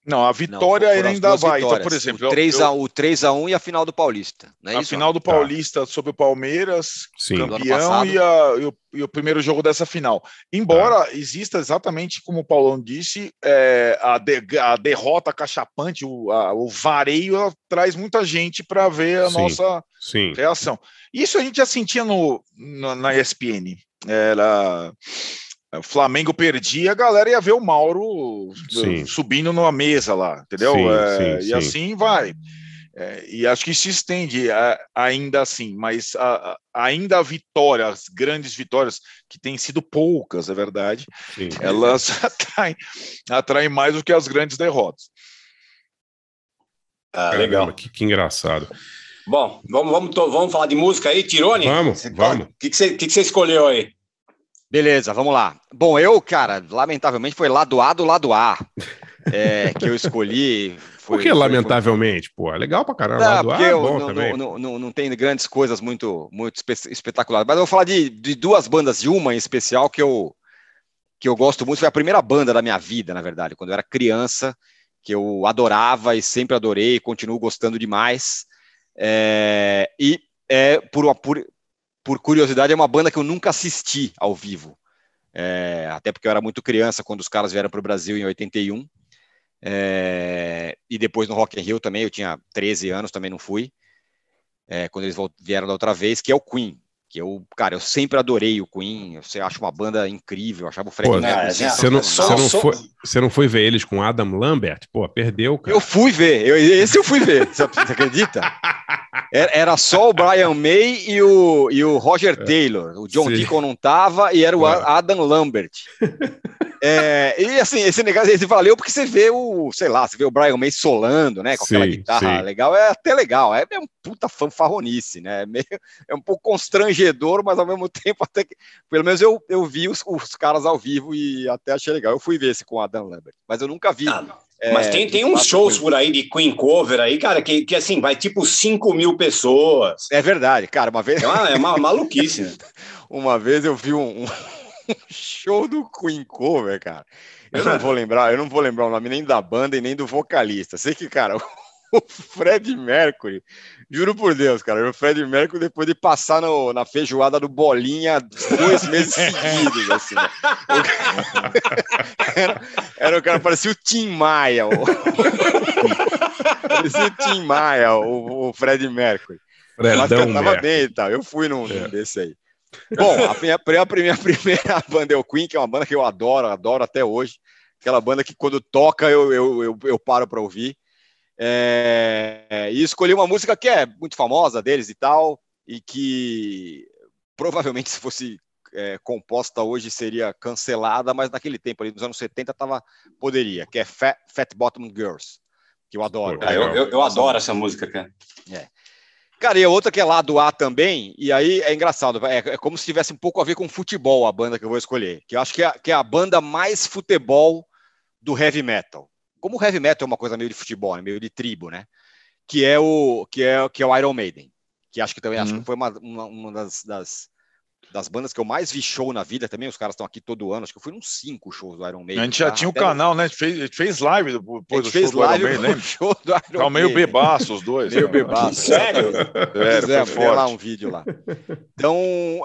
G: Não, a
F: Não,
G: vitória
F: as
G: ainda vai. Então,
F: vitórias.
G: por exemplo,
F: o
G: eu-
F: 3
G: eu-
F: a 1, o 3 a 1 e a final do Paulista, não é
G: a
F: isso?
G: final do
E: Tá.
G: Paulista sobre o Palmeiras,
E: Sim.
G: Campeão e, a- e o, e o primeiro jogo dessa final. Embora exista exatamente como o Paulão disse, é, a, de- a derrota cachapante, o, a- o vareio traz muita gente para ver a
E: Sim.
G: nossa
E: Sim.
G: reação. Isso a gente já sentia no, no- na ESPN. Era o Flamengo perdia, a galera ia ver o Mauro
E: Sim.
G: eh, subindo numa mesa lá, entendeu?
E: Sim,
G: É,
E: sim,
G: e
E: sim.
G: assim vai. É, e acho que se estende a- ainda assim, mas a- a- ainda a vitória, as grandes vitórias, que têm sido poucas, é verdade,
E: sim.
G: elas <laughs> atraem, atraem mais do que as grandes derrotas.
D: Ah,
E: Caramba,
D: legal.
E: Que, que engraçado.
D: Bom, vamos, vamos, vamos falar de música aí, Tirone?
E: Vamos,
D: Você-
E: vamos.
D: O que, que, você, que, que você escolheu aí?
F: Beleza, vamos lá. Bom, eu, cara, lamentavelmente foi lado A do lado A é, que eu escolhi. <laughs> Foi,
E: Por que,
F: foi-
E: lamentavelmente? Pô, é legal pra caramba.
F: Não,
E: Lá do ar
F: porque
E: é bom
F: não,
E: também.
F: não, não, não tem grandes coisas muito, muito espe- espetaculares. Mas eu vou falar de, de duas bandas, de uma em especial que eu, que eu gosto muito. Foi a primeira banda da minha vida, na verdade, quando eu era criança, que eu adorava e sempre adorei e continuo gostando demais. É, e é, por, uma- por, por curiosidade, é uma banda que eu nunca assisti ao vivo. É, até porque eu era muito criança quando os caras vieram para o Brasil em 81. É, e depois no Rock in Rio também, eu tinha 13 anos, também não fui. É, quando eles vieram da outra vez, que é o Queen. Que eu, cara, eu sempre adorei o Queen. Eu sei- acho uma banda incrível. Eu achava o Fred
E: Pô,
F: Mercury
E: Você não, você, não foi, você não foi ver eles com Adam Lambert? Pô, perdeu, cara.
F: Eu fui ver, eu- esse eu fui ver, você você <laughs> acredita? Era, só o Brian May e o, e o Roger Taylor. O John
E: É. Sim.
F: Deacon não tava e era o
E: É.
F: Adam Lambert. É, e assim, esse negócio esse valeu porque você vê o, sei lá, você vê o Brian May solando, né? Com aquela
E: Sim,
F: guitarra
E: sim.
F: legal, é até legal. É, é um puta fanfarronice, né? É, meio- é um pouco constrangedor, mas ao mesmo <laughs> tempo, até que. Pelo menos eu, eu vi os, os caras ao vivo e até achei legal. Eu fui ver esse com o Adam Lambert, mas eu nunca vi. É,
D: Mas tem, tem uns shows por aí de Queen Cover aí, cara, que, que assim, vai tipo 5 mil pessoas.
F: É verdade, cara. Uma vez.
D: É uma, é uma <laughs> maluquice, né?
F: Uma vez eu vi um, um <laughs> show do Queen Cover, cara. Eu não vou lembrar, eu não vou lembrar o nome nem da banda e nem do vocalista. Sei que, cara, <laughs> o Fred Mercury, juro por Deus, cara, o Fred Mercury, depois de passar no- na feijoada do Bolinha dois <laughs> meses seguidos, assim. né? O cara- <laughs> Era, era o cara, parecia o Tim Maia. O... parecia o Tim Maia, o, o Fred Mercury. Mas
E: Fredão
F: cantava
E: Mercury.
F: bem e tal. Eu fui num, num
E: É.
F: desse aí. Bom, a minha, a minha primeira banda é o Queen, que é uma banda que eu adoro, adoro até hoje. Aquela banda que quando toca eu, eu, eu, eu paro para ouvir. É, e escolhi uma música que é muito famosa deles e tal, e que provavelmente <laughs> se fosse é, composta hoje seria cancelada, mas naquele tempo ali, nos anos 70, tava, poderia, que é Fat, Fat Bottom Girls, que eu adoro.
D: Ah, eu, eu, eu adoro essa música, cara.
F: É. Cara, e a outra que é lá do A também, e aí é engraçado, é, é como se tivesse um pouco a ver com futebol a banda que eu vou escolher, que eu acho que é, que é a banda mais futebol do heavy metal. Como o heavy metal é uma coisa meio de futebol, né, meio de tribo, né? Que é o que é, que é o Iron Maiden, que acho que também acho
G: Uhum.
F: que foi uma, uma, uma das, das das bandas que eu mais vi show na vida também. Os caras estão aqui todo ano. Acho que eu fui uns cinco shows do Iron Maiden.
G: A gente já
F: tá?
G: tinha o
F: Até-
G: canal, né? A gente fez, a gente fez live depois do
F: fez
G: show do Iron
F: live
G: Maiden,
F: show do Iron
G: Tava meio
F: Maiden.
G: bebaço os dois.
F: Meio
G: né?
F: bebaço.
D: Sério?
G: Sério,
F: Fizemos,
G: foi
F: lá um vídeo lá. Então,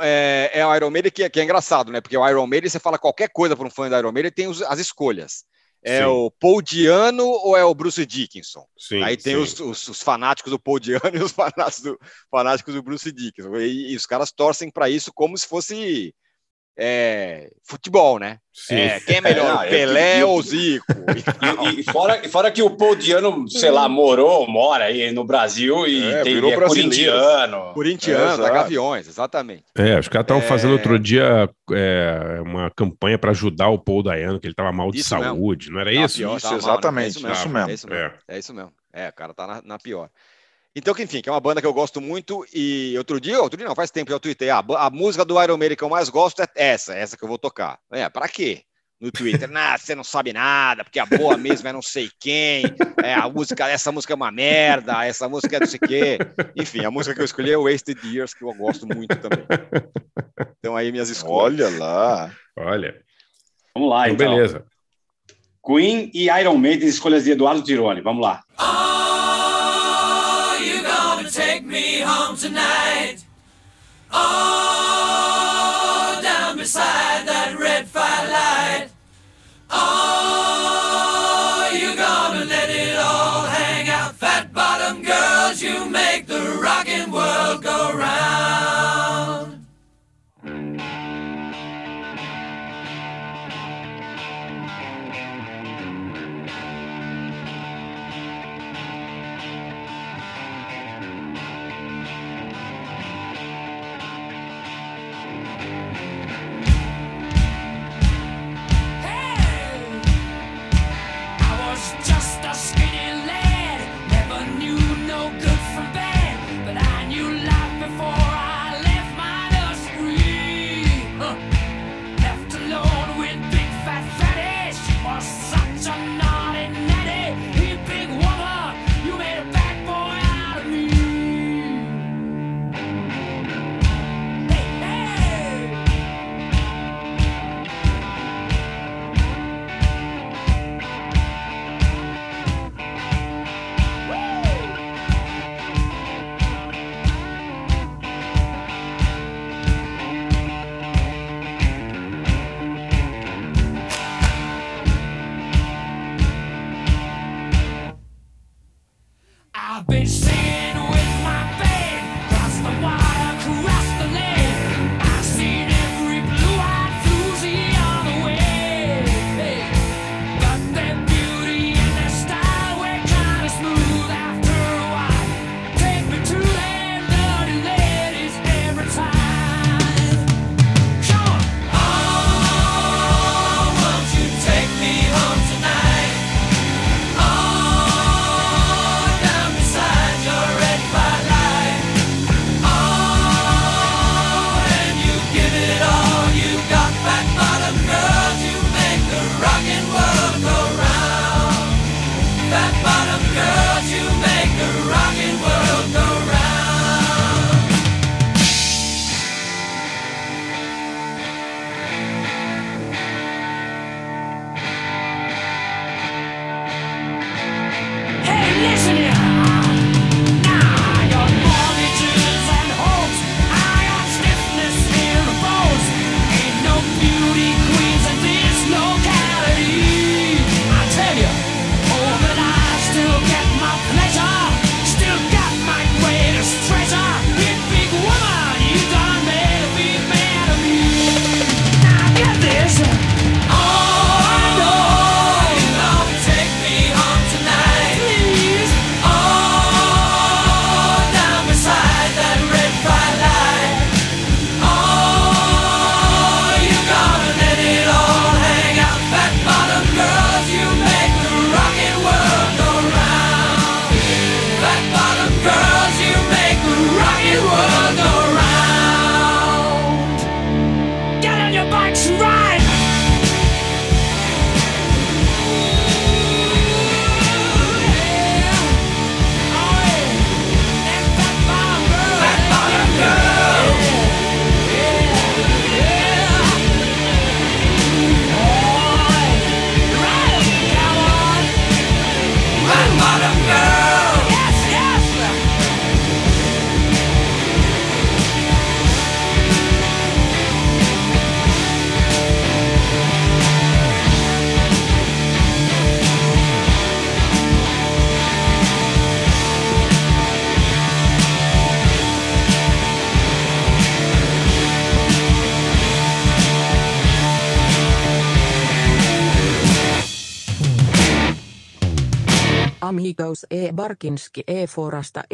F: é, é o Iron Maiden que, é- que é engraçado, né? Porque o Iron Maiden, você fala qualquer coisa para um fã do Iron Maiden, tem os- as escolhas. É
E: Sim.
F: o Paul Diano ou é o Bruce Dickinson?
E: Sim,
F: Aí tem os, os- os fanáticos do Paul Diano <laughs> e os fanáticos do, fanáticos do Bruce Dickinson. E, e os caras torcem para isso como se fosse é, futebol, né? É, quem é melhor,
D: Não, eu-
F: Pelé
D: eu-
F: ou Zico? <laughs>
D: E, e fora, e fora que o Paul Diano, sei lá, morou, mora aí no Brasil e
G: É,
D: tem,
G: virou
D: é
G: brasileiro.
D: corintiano.
F: Corintiano, da
G: Exato.
F: Gaviões, exatamente.
E: É, os caras estavam
F: É.
E: fazendo outro dia é, uma campanha para ajudar o Paul Dayano, que ele estava mal de
F: Isso mesmo.
E: saúde, não era
F: Tá
E: isso?
F: pior,
G: Isso,
F: tá mal, né?
G: exatamente,
F: É
G: isso
F: mesmo,
G: mesmo.
F: É isso mesmo.
E: É.
F: É isso mesmo. É, o cara tá na, na pior. Então, que, enfim, que é uma banda que eu gosto muito. E outro dia, outro dia não, faz tempo que eu tuitei. Ah, a música do Iron Maiden que eu mais gosto é essa, essa que eu vou tocar. É, pra quê? No Twitter, <laughs> nah, você não sabe nada, porque a boa mesmo é não sei quem, é, a música, essa música é uma merda, essa música é não sei o quê. Enfim, a música que eu escolhi é Wasted Years, que eu gosto muito também. Então aí minhas escolhas.
G: Olha lá.
E: Olha,
D: Vamos lá,
E: então
D: então.
E: beleza.
D: Queen e Iron Maiden, escolhas de Eduardo Tironi. Vamos lá.
I: Oh, Barkinski E. Forasta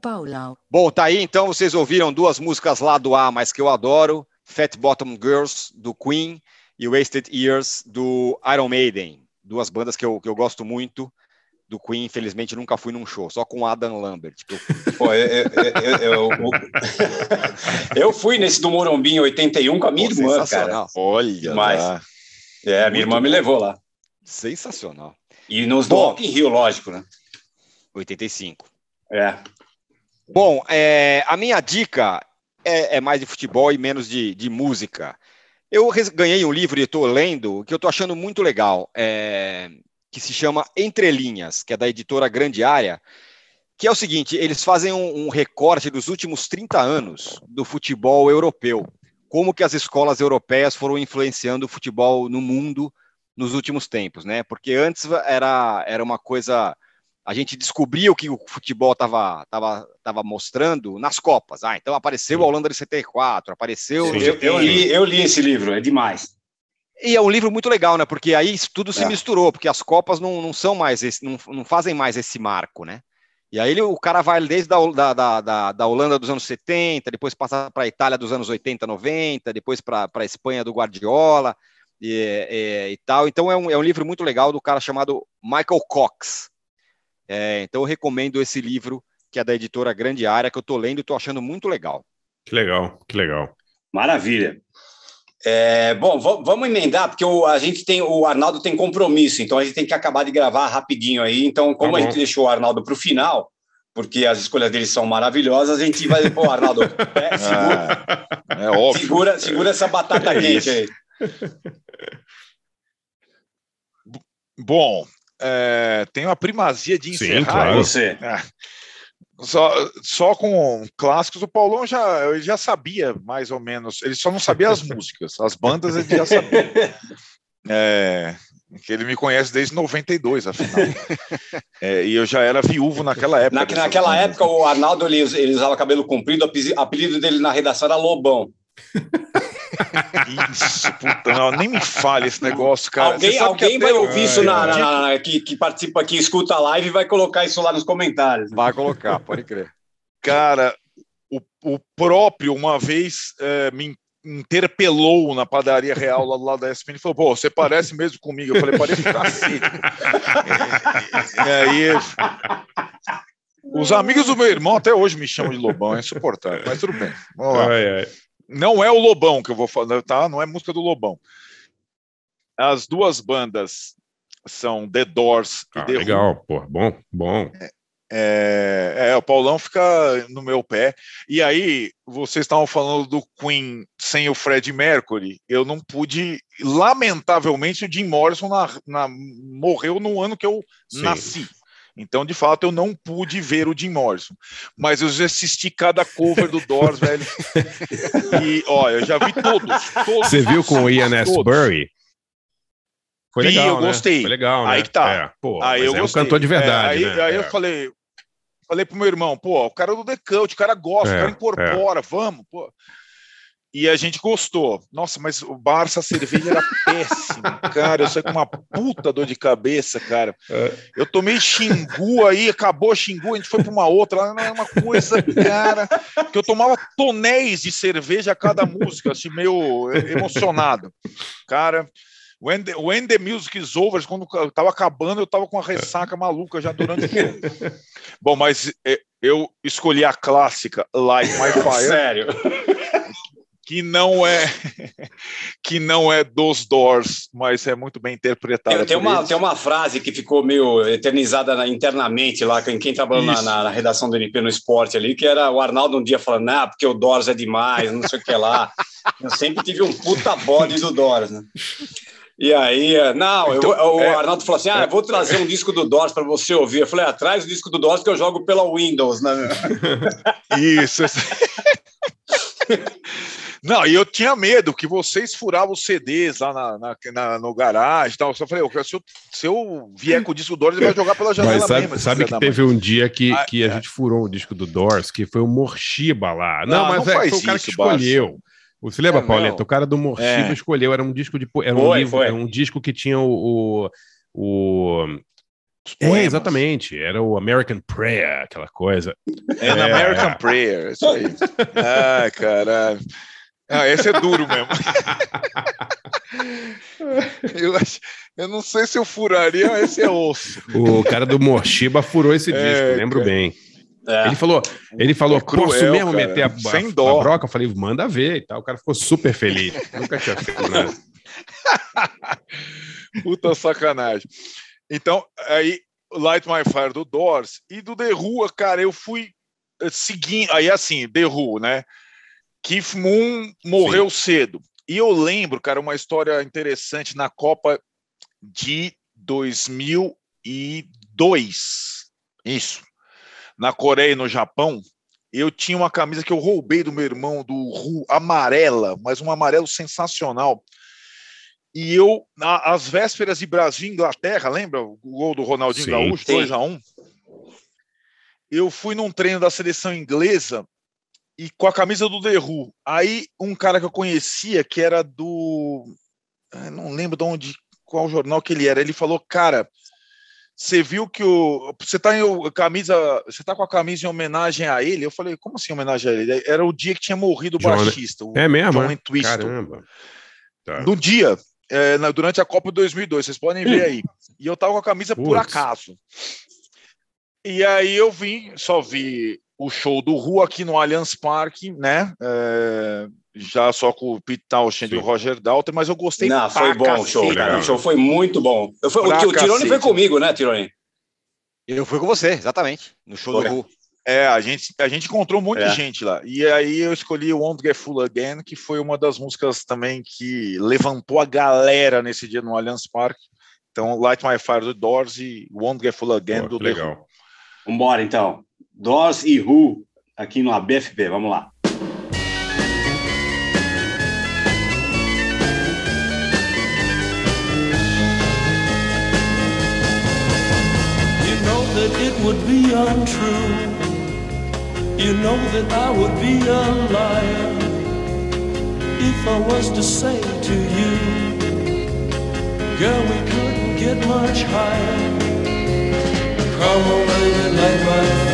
C: Paulau.
F: Bom, tá aí então, vocês ouviram duas músicas lá do A, mas que eu adoro, Fat Bottom Girls, do Queen, e Wasted Years, do Iron Maiden. Duas bandas que eu, que eu gosto muito. Do Queen, infelizmente, nunca fui num show, só com Adam Lambert. que eu-
D: Pô, eu, eu- eu- eu- eu fui nesse do Morumbi em 81 com a minha
F: Pô,
D: irmã, cara.
G: Olha
D: Demais.
G: lá.
D: É, a minha irmã me levou lá.
F: Sensacional.
D: E nos do
F: Bom.
D: Rock in Rio, lógico, né?
F: 85.
D: É.
F: Bom, é, a minha dica é, é mais de futebol e menos de, de música. Eu ganhei um livro e estou lendo que eu estou achando muito legal, é, que se chama Entre Linhas, que é da editora Grande Área, que é o seguinte: eles fazem um, um recorte dos últimos 30 anos do futebol europeu, como que as escolas europeias foram influenciando o futebol no mundo nos últimos tempos, né? Porque antes era, era uma coisa a gente descobriu o que o futebol estava tava, tava mostrando nas Copas. Ah, então apareceu a Holanda de 74, apareceu.
D: Eu, eu li, eu li esse livro, é demais.
F: E é um livro muito legal, né? Porque aí isso tudo se
D: É.
F: misturou, porque as Copas não, não são mais esse, não, não fazem mais esse marco, né? E aí ele- o cara vai desde da, da, da, da, da Holanda dos anos 70, depois passa para a Itália dos anos 80, 90, depois para a Espanha do Guardiola e, e- e tal. Então é um, é um livro muito legal do cara chamado Michael Cox. É, então eu recomendo esse livro, que é da editora Grande Área, que eu estou lendo e estou achando muito legal.
E: Que legal, que legal.
D: Maravilha. É, bom, va- vamos emendar, porque o, a gente tem, o Arnaldo tem compromisso, então a gente tem que acabar de gravar rapidinho aí. Então, como
E: Tá
D: a gente deixou o Arnaldo para o final, porque as escolhas dele são maravilhosas, a gente vai. Pô, Arnaldo, <laughs> é, segura,
G: Ah, é óbvio.
D: segura, segura essa batata
G: É
D: quente aí.
G: Bom, é, tenho a primazia de
E: Sim,
G: encerrar.
E: claro.
D: Você.
G: É. Só, só com clássicos, o Paulão já, ele já sabia mais ou menos. Ele só não sabia as <laughs> músicas, as bandas ele já sabia. É, que ele me conhece desde 92, afinal. <laughs> É, e eu já era viúvo naquela época.
D: Na, naquela
G: bandas.
D: época, o Arnaldo ele, ele usava cabelo comprido, o apelido dele na redação era Lobão. <laughs>
G: Isso, puta, não, nem me fale esse negócio, cara.
D: alguém
G: que
D: alguém vai
G: eu-
D: ouvir isso na,
G: eu
D: na-
G: digo-
D: na- que, que participa aqui, escuta a live e vai colocar isso lá nos comentários.
F: Vai colocar, pode crer.
G: Cara, o, o próprio, uma vez, eh, me interpelou na padaria real lá do lado da ESPN e falou: pô, você parece mesmo comigo. Eu falei: parece pra cacete. e, e aí. Os amigos do meu irmão até hoje me chamam de Lobão, é insuportável, mas tudo bem. Vamos lá.
E: Ai, ai.
G: Não é o Lobão que eu vou falar, tá? Não é música do Lobão. As duas bandas são The Doors e
E: Ah,
G: The Who.
E: legal, pô, bom, bom.
G: É, é, o Paulão fica no meu pé. E aí, vocês estavam falando do Queen sem o Fred Mercury. Eu não pude. Lamentavelmente, o Jim Morrison na- na- morreu no ano que eu
E: Sim.
G: nasci. Então, de fato, eu não pude ver o Jim Morrison. Mas eu já assisti cada cover do Doors, velho. <laughs> E, ó, eu já vi todos. todos
E: Você viu com o Ian
G: todos.
E: Astbury? Foi legal,
G: eu
E: né?
G: gostei.
E: Foi legal, né?
G: Aí que tá.
E: É, pô,
G: aí eu
E: é um cantor de verdade,
G: É, aí,
E: né?
G: aí
E: É.
G: eu falei, falei pro meu irmão, pô, o cara é do The Cult, o cara gosta,
E: É,
G: o cara incorpora, vamos, pô. E a gente gostou. Nossa, mas o Barça a cerveja era <laughs> péssima, cara. Eu saí com uma puta dor de cabeça, cara.
E: É.
G: Eu tomei xingu aí, acabou xingu, a gente foi para uma outra. Não é uma coisa, cara, que eu tomava tonéis de cerveja a cada música, assim, meio emocionado. Cara, when the, when the music is over, quando eu tava acabando, eu tava com uma ressaca maluca já durante o show. <laughs> Bom, mas é, eu escolhi a clássica Light My Fire
D: Sério.
G: Que não é que não é dos Doors, mas é muito bem interpretada.
D: Tem, tem uma,
G: eles.
D: tem uma frase que ficou meio eternizada na- internamente lá, quem, quem trabalhou na, na- na redação do NP no esporte ali, que era o Arnaldo um dia falando, ah, porque o Doors é demais, não sei o que lá. Eu sempre tive um puta bode do Doors, né? E aí, eh, não, eu
G: Então,
D: vou- o
G: é-
D: Arnaldo falou assim: ah, eu vou trazer um disco do Doors para você ouvir. Eu falei, atrás do disco do Doors que eu jogo pela Windows, né? <laughs>
G: Isso. <laughs> Não, e eu tinha medo que vocês furavam os CDs lá na, na- na- no garagem e tal. Eu só falei, se eu, se eu vier com o disco Doors, ele vai jogar pela janela
E: Mas sabe,
G: mesmo.
E: sabe que teve um dia que,
G: Ah,
E: que a
G: é.
E: gente furou o disco do Doors, que foi o Morshiba lá. Não,
G: Não,
E: mas
G: não
E: é, foi o cara que
G: isso,
E: escolheu. Você lembra,
F: É,
E: Pauleta? O cara do Morshiba
G: É.
E: escolheu. Era um disco de. Era um,
D: Foi,
E: livro,
D: foi.
E: era um disco que tinha o. o, o- É, exatamente. Era o American Prayer, aquela coisa.
G: É, na American Prayer, isso aí. <laughs> Ai, caralho. Ah, esse é duro mesmo. <laughs> eu, acho- eu não sei se eu furaria, mas esse é osso.
E: O cara do Morshiba furou esse disco,
G: É,
E: lembro
G: cara.
E: bem. Ele falou, ele falou,
G: É cruel,
E: posso mesmo
G: cara.
E: meter a,
G: Sem
E: a,
G: dó.
E: a broca? Eu falei, manda ver e tal. O cara ficou super feliz. <laughs> Nunca tinha feito nada. <laughs>
G: Puta sacanagem. Então, aí, Light My Fire do Doors e do The Who, cara, eu fui eh, seguindo. Aí, assim, The Who, né? Keith Moon morreu cedo. E eu lembro, cara, uma história interessante na Copa de 2002. Isso. Na Coreia e no Japão. Eu tinha uma camisa que eu roubei do meu irmão, do Who, amarela, mas um amarelo sensacional. E eu, na- às vésperas de Brasil e Inglaterra, lembra o gol do Ronaldinho
E: Sim.
G: Gaúcho,
D: Sim.
G: 2 a 1 Eu fui num treino da seleção inglesa e com a camisa do Who. Aí um cara que eu conhecia, que era do. eu não lembro de onde, qual jornal que ele era, ele falou, cara. Você viu que o. Você tá em camisa. Você tá com a camisa em homenagem a ele? Eu falei, como assim homenagem a ele? Era o dia que tinha morrido o
E: John-
G: baixista. o
E: É mesmo?
G: John
E: é? Caramba. Tá.
G: No dia, é, na- durante a Copa 2002, vocês podem ver aí. E eu tava com a camisa por
E: Putz.
G: acaso. E aí eu vim, só vi o show do Rua aqui no Allianz Parque, né? É, já só com o Pete Townshend e o Roger Dalton, mas eu gostei
D: Não, foi bom o show, cara. O show foi muito bom. Eu fui, o, o Tirone foi comigo, né, Tirone?
F: Eu fui com você, exatamente. No show
D: Foi.
F: do Ru.
G: É, a gente, a gente encontrou um monte
D: É.
G: de gente lá. E aí eu escolhi Won't Get Full Again, que foi uma das músicas também que levantou a galera nesse dia no Allianz Parque. Então, Light My Fire do Doors e Won't Get Full Again
E: Pô,
G: do The
E: legal.
G: Who.
D: Vambora, então. Doors e Who, aqui no ABFP. Vamos lá.
N: You know that it would be untrue. You know that I would be a liar if I was to say to you, Girl, we couldn't get much higher. Come on, baby, light my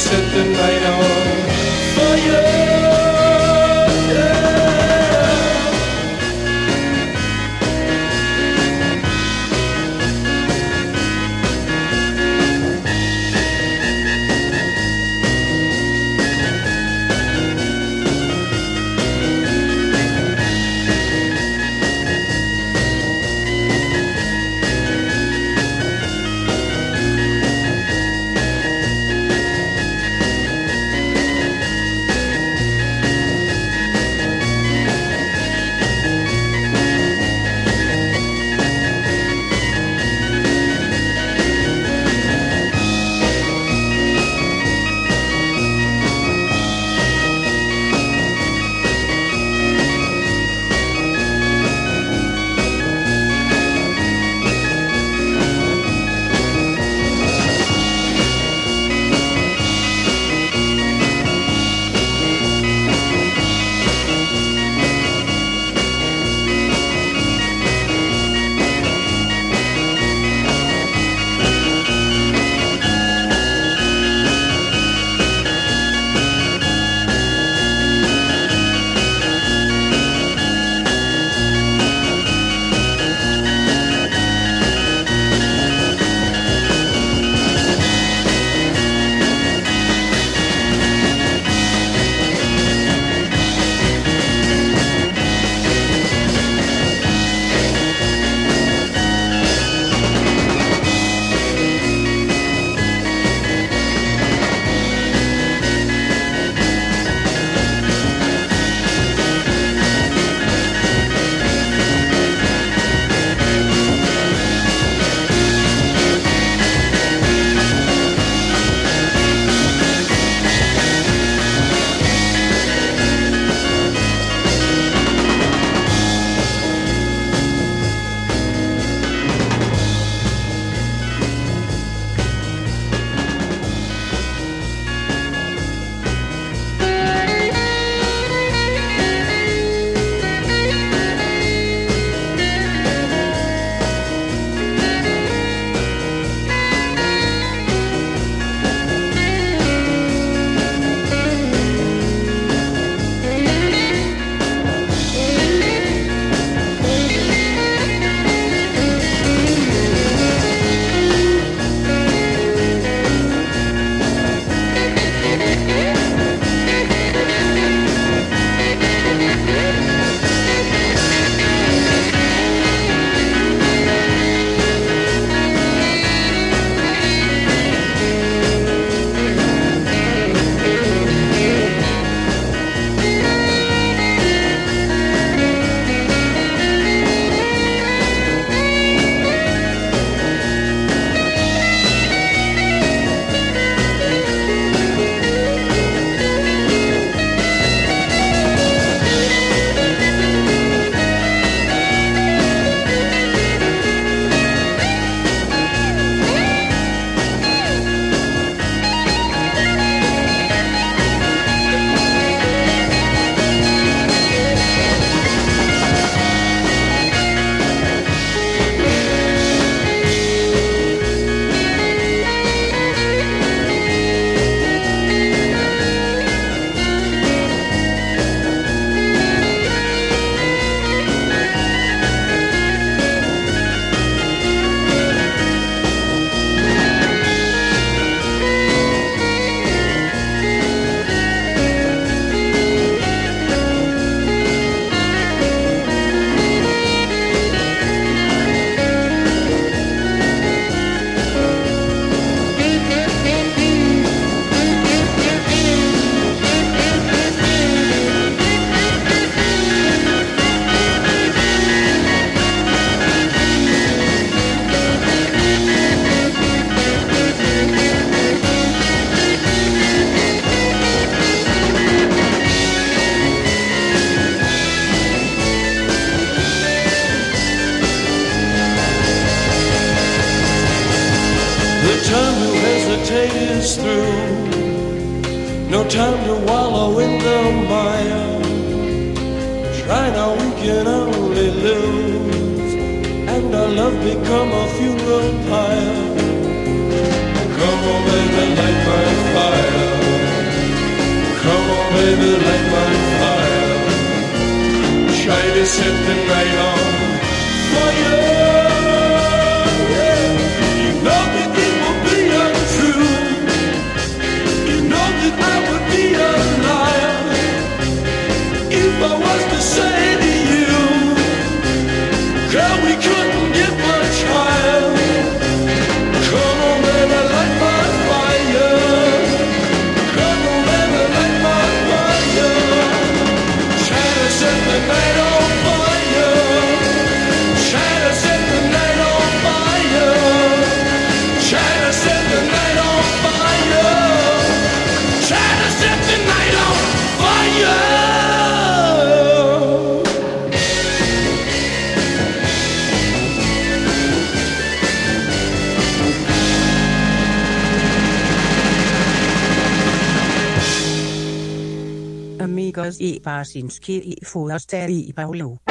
N: set the night on
O: Amigos i Barsinski i Forster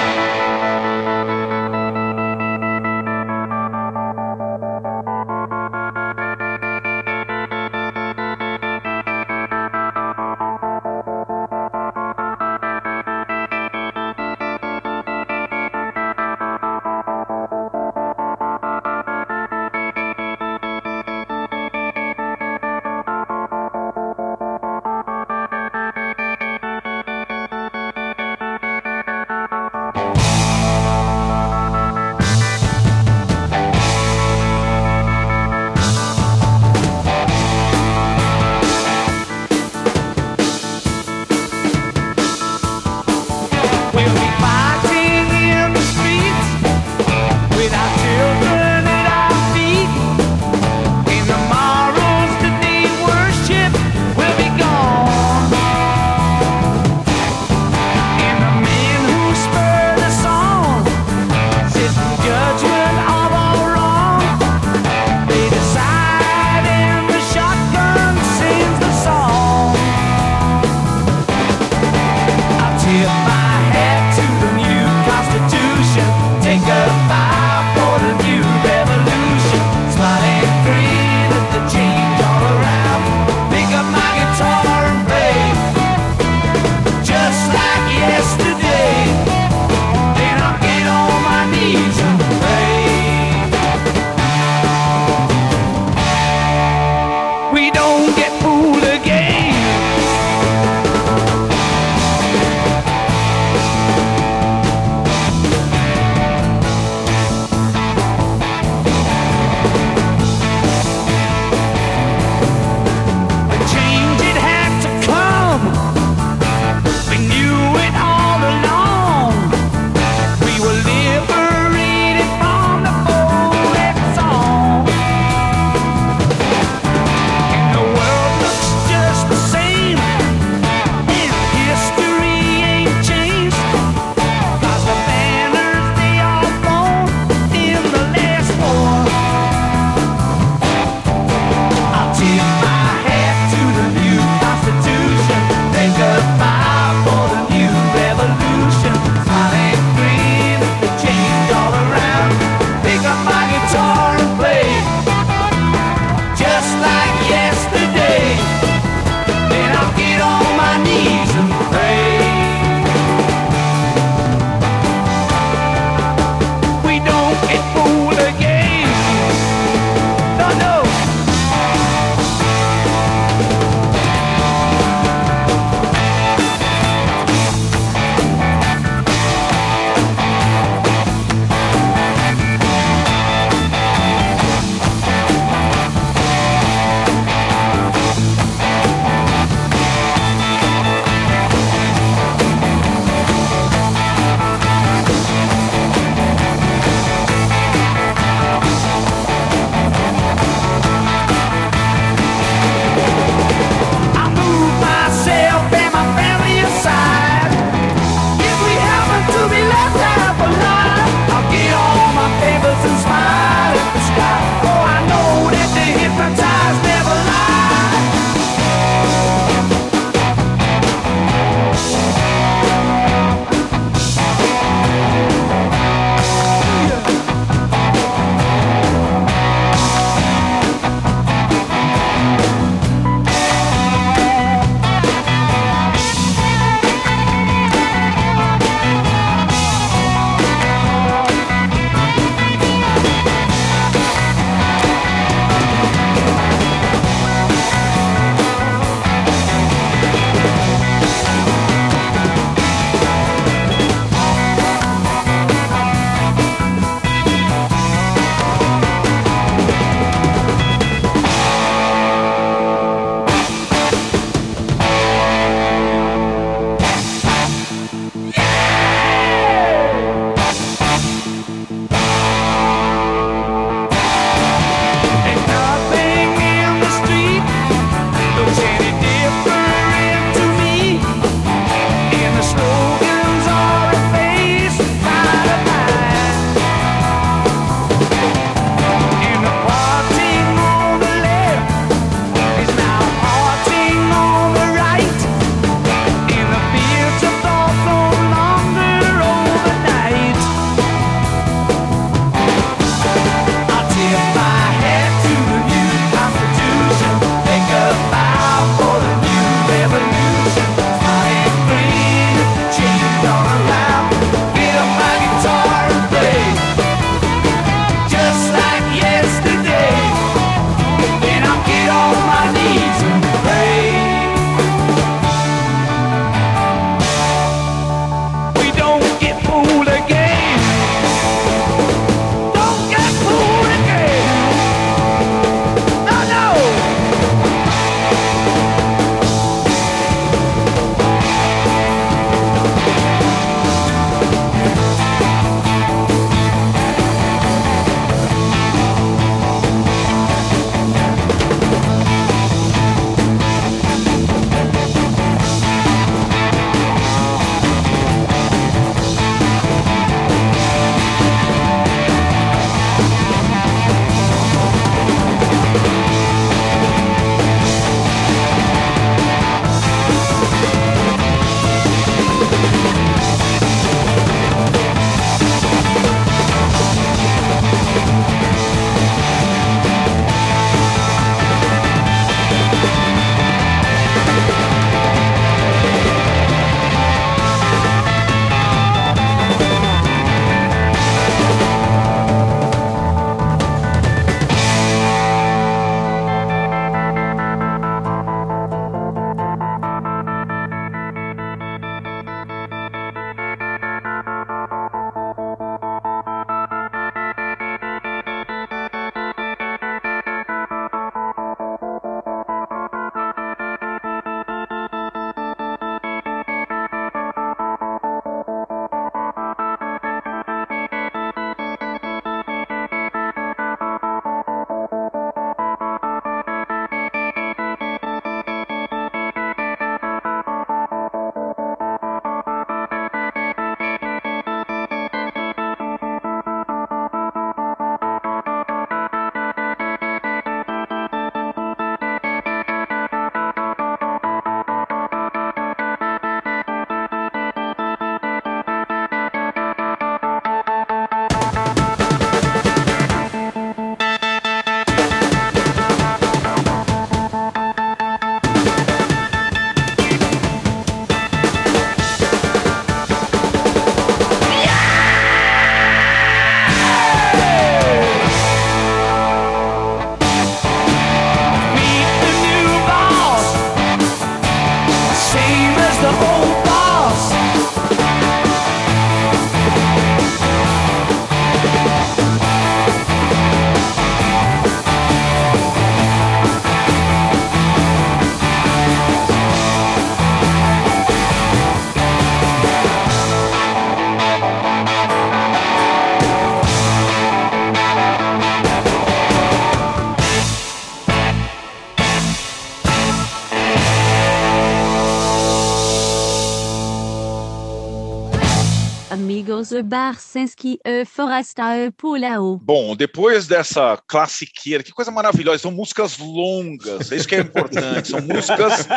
P: de Barsinski e Forasta e Pulau.
G: Bom, depois dessa classiqueira, que coisa maravilhosa, são músicas longas, é isso que é importante, são músicas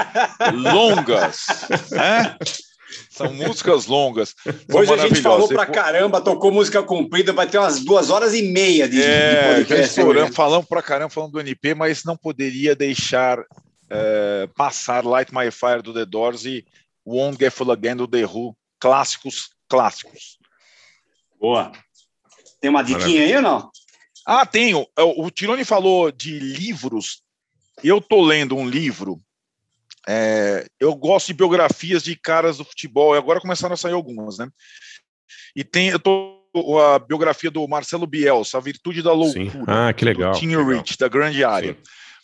G: longas, né? São músicas longas. São
D: Hoje a gente falou pra caramba, tocou música comprida, vai ter umas duas horas e meia de, de
G: É, já
D: podcast. né?
G: falamos pra caramba falando do NP, mas não poderia deixar eh, passar Light My Fire do The Doors e Won't Get Full Again do The Who, clássicos, clássicos.
D: Boa. Tem uma diquinha aí ou não?
G: Ah, tenho. O o Tirone falou de livros. Eu tô lendo um livro. é, eu gosto de biografias de caras do futebol. E agora começaram a sair algumas, né? E tem, eu tô a biografia do Marcelo Bielsa, A Virtude da
E: Sim.
G: Loucura.
E: Ah, que legal.
G: do Tim Rich, da grande área.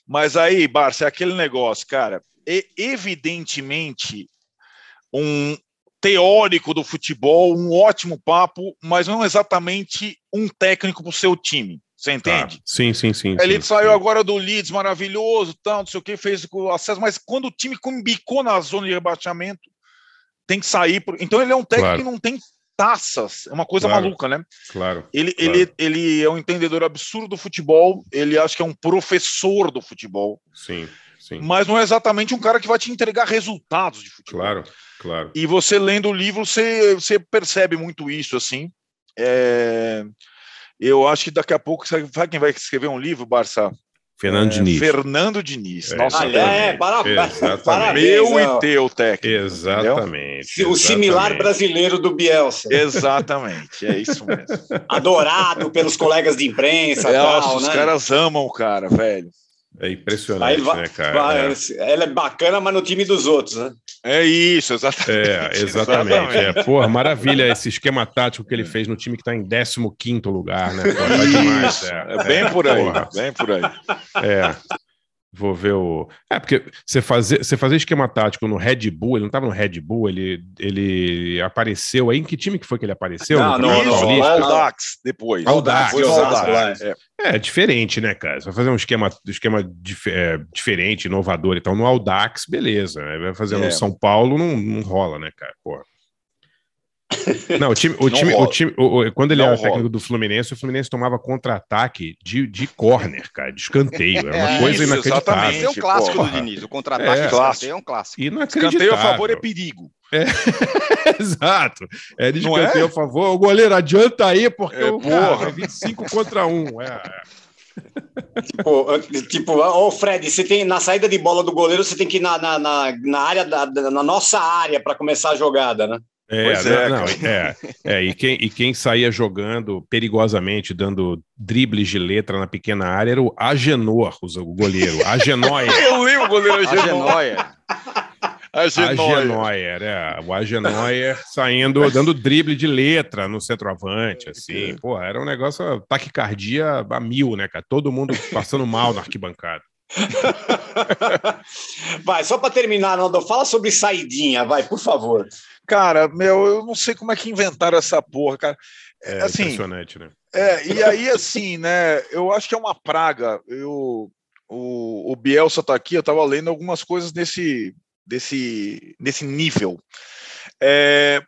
G: Mas aí, Barça, é aquele negócio, cara. E, evidentemente, um teórico do futebol, um ótimo papo, mas não exatamente um técnico para o seu time. Você entende?
E: Tá. Sim, sim, sim.
G: Ele
E: sim,
G: saiu
E: sim.
G: agora do Leeds, maravilhoso, tal, não sei o que, fez o acesso, mas quando o time embicou na zona de rebaixamento, tem que sair. Por... Então ele é um técnico
E: Claro.
G: que não tem taças, é uma coisa
E: Claro.
G: maluca, né?
E: Claro.
G: Ele,
E: claro.
G: ele, ele é um entendedor absurdo do futebol, ele acha que é um professor do futebol,
E: Sim, sim.
G: mas não é exatamente um cara que vai te entregar resultados de futebol.
E: Claro, claro.
G: E você lendo o livro, você, você percebe muito isso, assim. É, Eu acho que daqui a pouco, sabe quem vai escrever um livro, Barça?
E: Fernando
G: É,
E: Diniz.
G: Fernando Diniz.
E: É,
G: Nossa,
D: Olha, é, para-
E: Exatamente.
D: parabéns,
G: meu e teu técnico.
E: Exatamente.
D: O similar
E: exatamente.
D: brasileiro do Bielsa.
G: Exatamente, é isso mesmo.
D: Adorado pelos colegas de imprensa.
G: Nossa,
D: tal,
G: os
D: né?
G: caras amam o cara, velho.
E: É impressionante,
D: Aí vai-
E: né, cara?
D: vai-
E: É.
D: Ela é bacana, mas no time dos outros, né?
G: É isso, exatamente.
E: É, <laughs> exatamente. É. Porra, maravilha esse esquema tático que ele fez no time que tá em 15 lugar, né? Pô, tá demais.
G: É bem por aí,
E: porra.
G: bem por aí.
E: É. Vou ver o. É, porque você fazer, você fazer esquema tático no Red Bull, ele não tava no Red Bull, ele, ele apareceu aí. Em que time que foi que ele apareceu?
D: Não,
E: No
D: não,
E: Paulista?
G: Aldax, depois.
E: Aldax,
G: Depois
D: Aldax,
G: Aldax,
D: lá.
G: é.
E: É diferente, né, cara? Você vai fazer um esquema, esquema dif- é, diferente, inovador e tal. No Audax, beleza. Aí Vai fazer
G: É.
E: no São Paulo, não, não rola, né, cara? Porra. Não, o time, o time, o time o- o- quando ele
G: Não
E: era
G: rola.
E: técnico do Fluminense, o Fluminense tomava contra-ataque de, de corner, cara, de escanteio. Era uma
G: É,
E: coisa
G: isso,
E: inacreditável.
G: exatamente.
F: Esse é um clássico
E: Porra.
F: do Diniz. O contra-ataque
E: É.
F: escanteio é um clássico.
E: Inacreditável.
G: Escanteio a favor é perigo.
E: É, <laughs> Exato. É de
G: Não
E: escanteio
G: é?
E: a favor. O goleiro, adianta aí, porque
G: É,
E: o cara,
G: porra.
E: é 25 contra 1. É, é.
D: Tipo, tipo, ô Fred, você tem na saída de bola do goleiro, você tem que ir na, na, na, na área da, da- na nossa área para começar a jogada, né?
E: É,
G: Pois
E: não,
G: é,
E: não,
G: cara.
E: é, é, e, quem, e quem saía jogando perigosamente, dando dribles de letra na pequena área, era o Agenor, o goleiro. Agenóia. <laughs>
G: Eu lembro o goleiro
F: A Genóia.
G: Agenóia.
E: Agenóia, é. O Agenóia saindo, dando drible de letra no centroavante, assim. Pô, era um negócio, taquicardia a mil, né, cara? Todo mundo passando mal na arquibancada. <laughs>
D: Vai, só para terminar, Naldo, fala sobre saidinha, vai, por favor.
G: Cara, meu, eu não sei como é que inventaram essa porra, cara.
E: É
G: assim,
E: impressionante, né?
G: É, e aí, assim, né? Eu acho que é uma praga. Eu, o, o Bielsa tá aqui, eu tava lendo algumas coisas nesse, desse, nesse nível. É,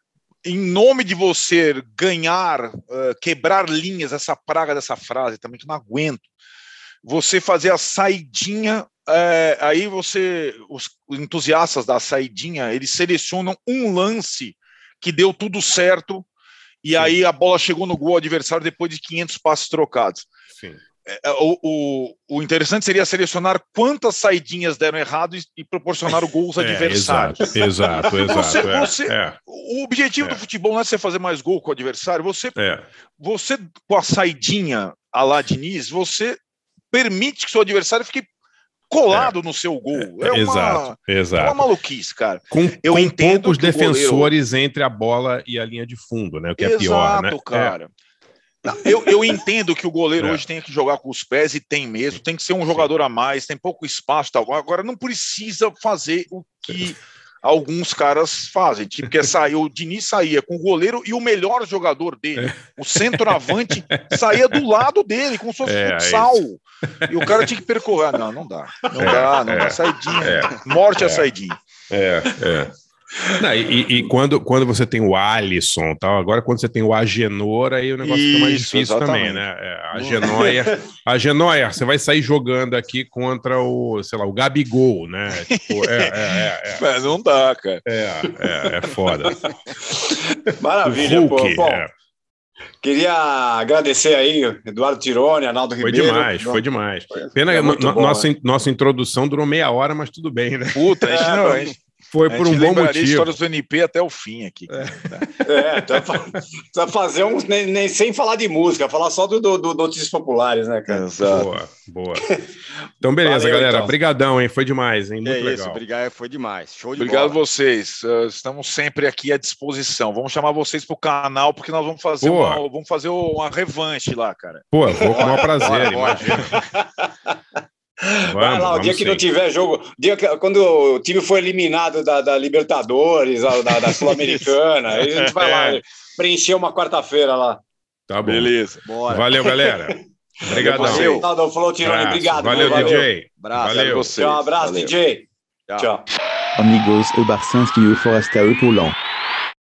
G: em nome de você ganhar, eh, quebrar linhas, essa praga dessa frase também, que eu não aguento. Você fazer a saidinha, eh, aí você, os entusiastas da saidinha, eles selecionam um lance que deu tudo certo e aí a bola chegou no gol adversário depois de 500 passos trocados.
E: Sim.
G: É, O, o, o interessante seria selecionar quantas saidinhas deram errado e, e proporcionar gols <laughs>
E: É,
G: adversários.
E: exato, exato, <laughs> exato.
G: Você-
E: é,
G: você-
E: é,
G: O objetivo
E: É.
G: do futebol não é você fazer mais gol com o adversário, você,
E: é.
G: você com a saidinha a lá Diniz, você permite que seu adversário fique colado no seu gol. É, uma,
E: exato,
G: é uma
E: exato.
G: maluquice, cara.
E: Com,
G: Eu
E: com
G: entendo
E: poucos
G: o goleiro-
E: defensores entre a bola e a linha de fundo, né? O que é pior, né?
G: Exato, cara. Não, eu, eu entendo que o goleiro
E: É.
G: hoje tem que jogar com os pés e tem mesmo, tem que ser um jogador a mais, tem pouco espaço e tal. Agora não precisa fazer o que alguns caras fazem. Tipo, que é sair, o Diniz saía com o goleiro e o melhor jogador dele, o centroavante, saía do lado dele, como se fosse
E: É, é
G: futsal. E o cara tinha que percorrer. Ah, Não, não dá. Não
E: É,
G: dá, não
E: é,
G: dá. Saidinha.
E: é.
G: Morte
E: É.
G: a saidinha.
E: É, é. Não, e, e- quando, quando você tem o Alisson tal, agora quando você tem o Agenor, aí o negócio fica mais
G: Isso,
E: difícil também,
G: exatamente.
E: né? É, a Genoia, a Genoia, você vai sair jogando aqui contra o, sei lá, o Gabigol, né? Tipo, é, é, é, é.
G: Mas não dá, cara.
E: É, é, é foda.
D: Maravilha,
E: O
D: pô.
E: Hulk,
D: Bom,
E: é.
D: Queria agradecer aí, Eduardo Tironi, Arnaldo
E: Foi
D: Ribeiro.
E: demais, foi demais. Pena
D: Foi
E: que
D: muito
E: no-
D: bom,
E: nossa, nossa introdução durou meia hora, mas tudo bem, né?
G: Puta, a gente
D: É,
G: não. <laughs> A
E: Foi
G: a
E: por um bom motivo.
G: histórias do NP até o fim aqui. <laughs>
D: É, precisa fa- precisa fazer um. Nem, nem- sem falar de música, falar só do, do, do Notícias Populares, né, cara?
G: Exato.
E: Boa, boa. Então, beleza,
D: Valeu,
E: galera.
D: então.
E: Obrigadão, hein? Foi demais, hein? Muito
F: É isso,
E: legal.
F: obrigado, foi demais. Show de
G: Obrigado
F: bola.
G: vocês. Uh, estamos sempre aqui à disposição. Vamos chamar vocês pro canal porque nós vamos fazer
E: Boa.
G: uma, vamos fazer uma revanche lá, cara.
E: Pô, vou com o maior prazer,
F: Bora, <laughs>
E: imagina.
D: Vai
E: Vamos,
D: lá, o
E: vamos
D: dia que
E: sim.
D: não tiver jogo, dia que, quando o time for eliminado da, da Libertadores, da, da- Sul-Americana, aí a gente vai lá <laughs>
E: É.
D: preencher uma quarta-feira lá.
E: Tá bom.
G: Beleza.
F: Bora.
E: Valeu, galera. <laughs> Obrigadão.
F: Valeu.
D: Nada, falou,
E: Abraço.
D: obrigado.
E: Valeu,
D: viu?
E: DJ.
F: Abraço.
E: Valeu.
G: Vocês.
D: Tchau, um abraço,
G: Valeu.
D: DJ.
F: Tchau.
D: Tchau.
B: Amigos, o Barcinski e o Forasta Epaulant.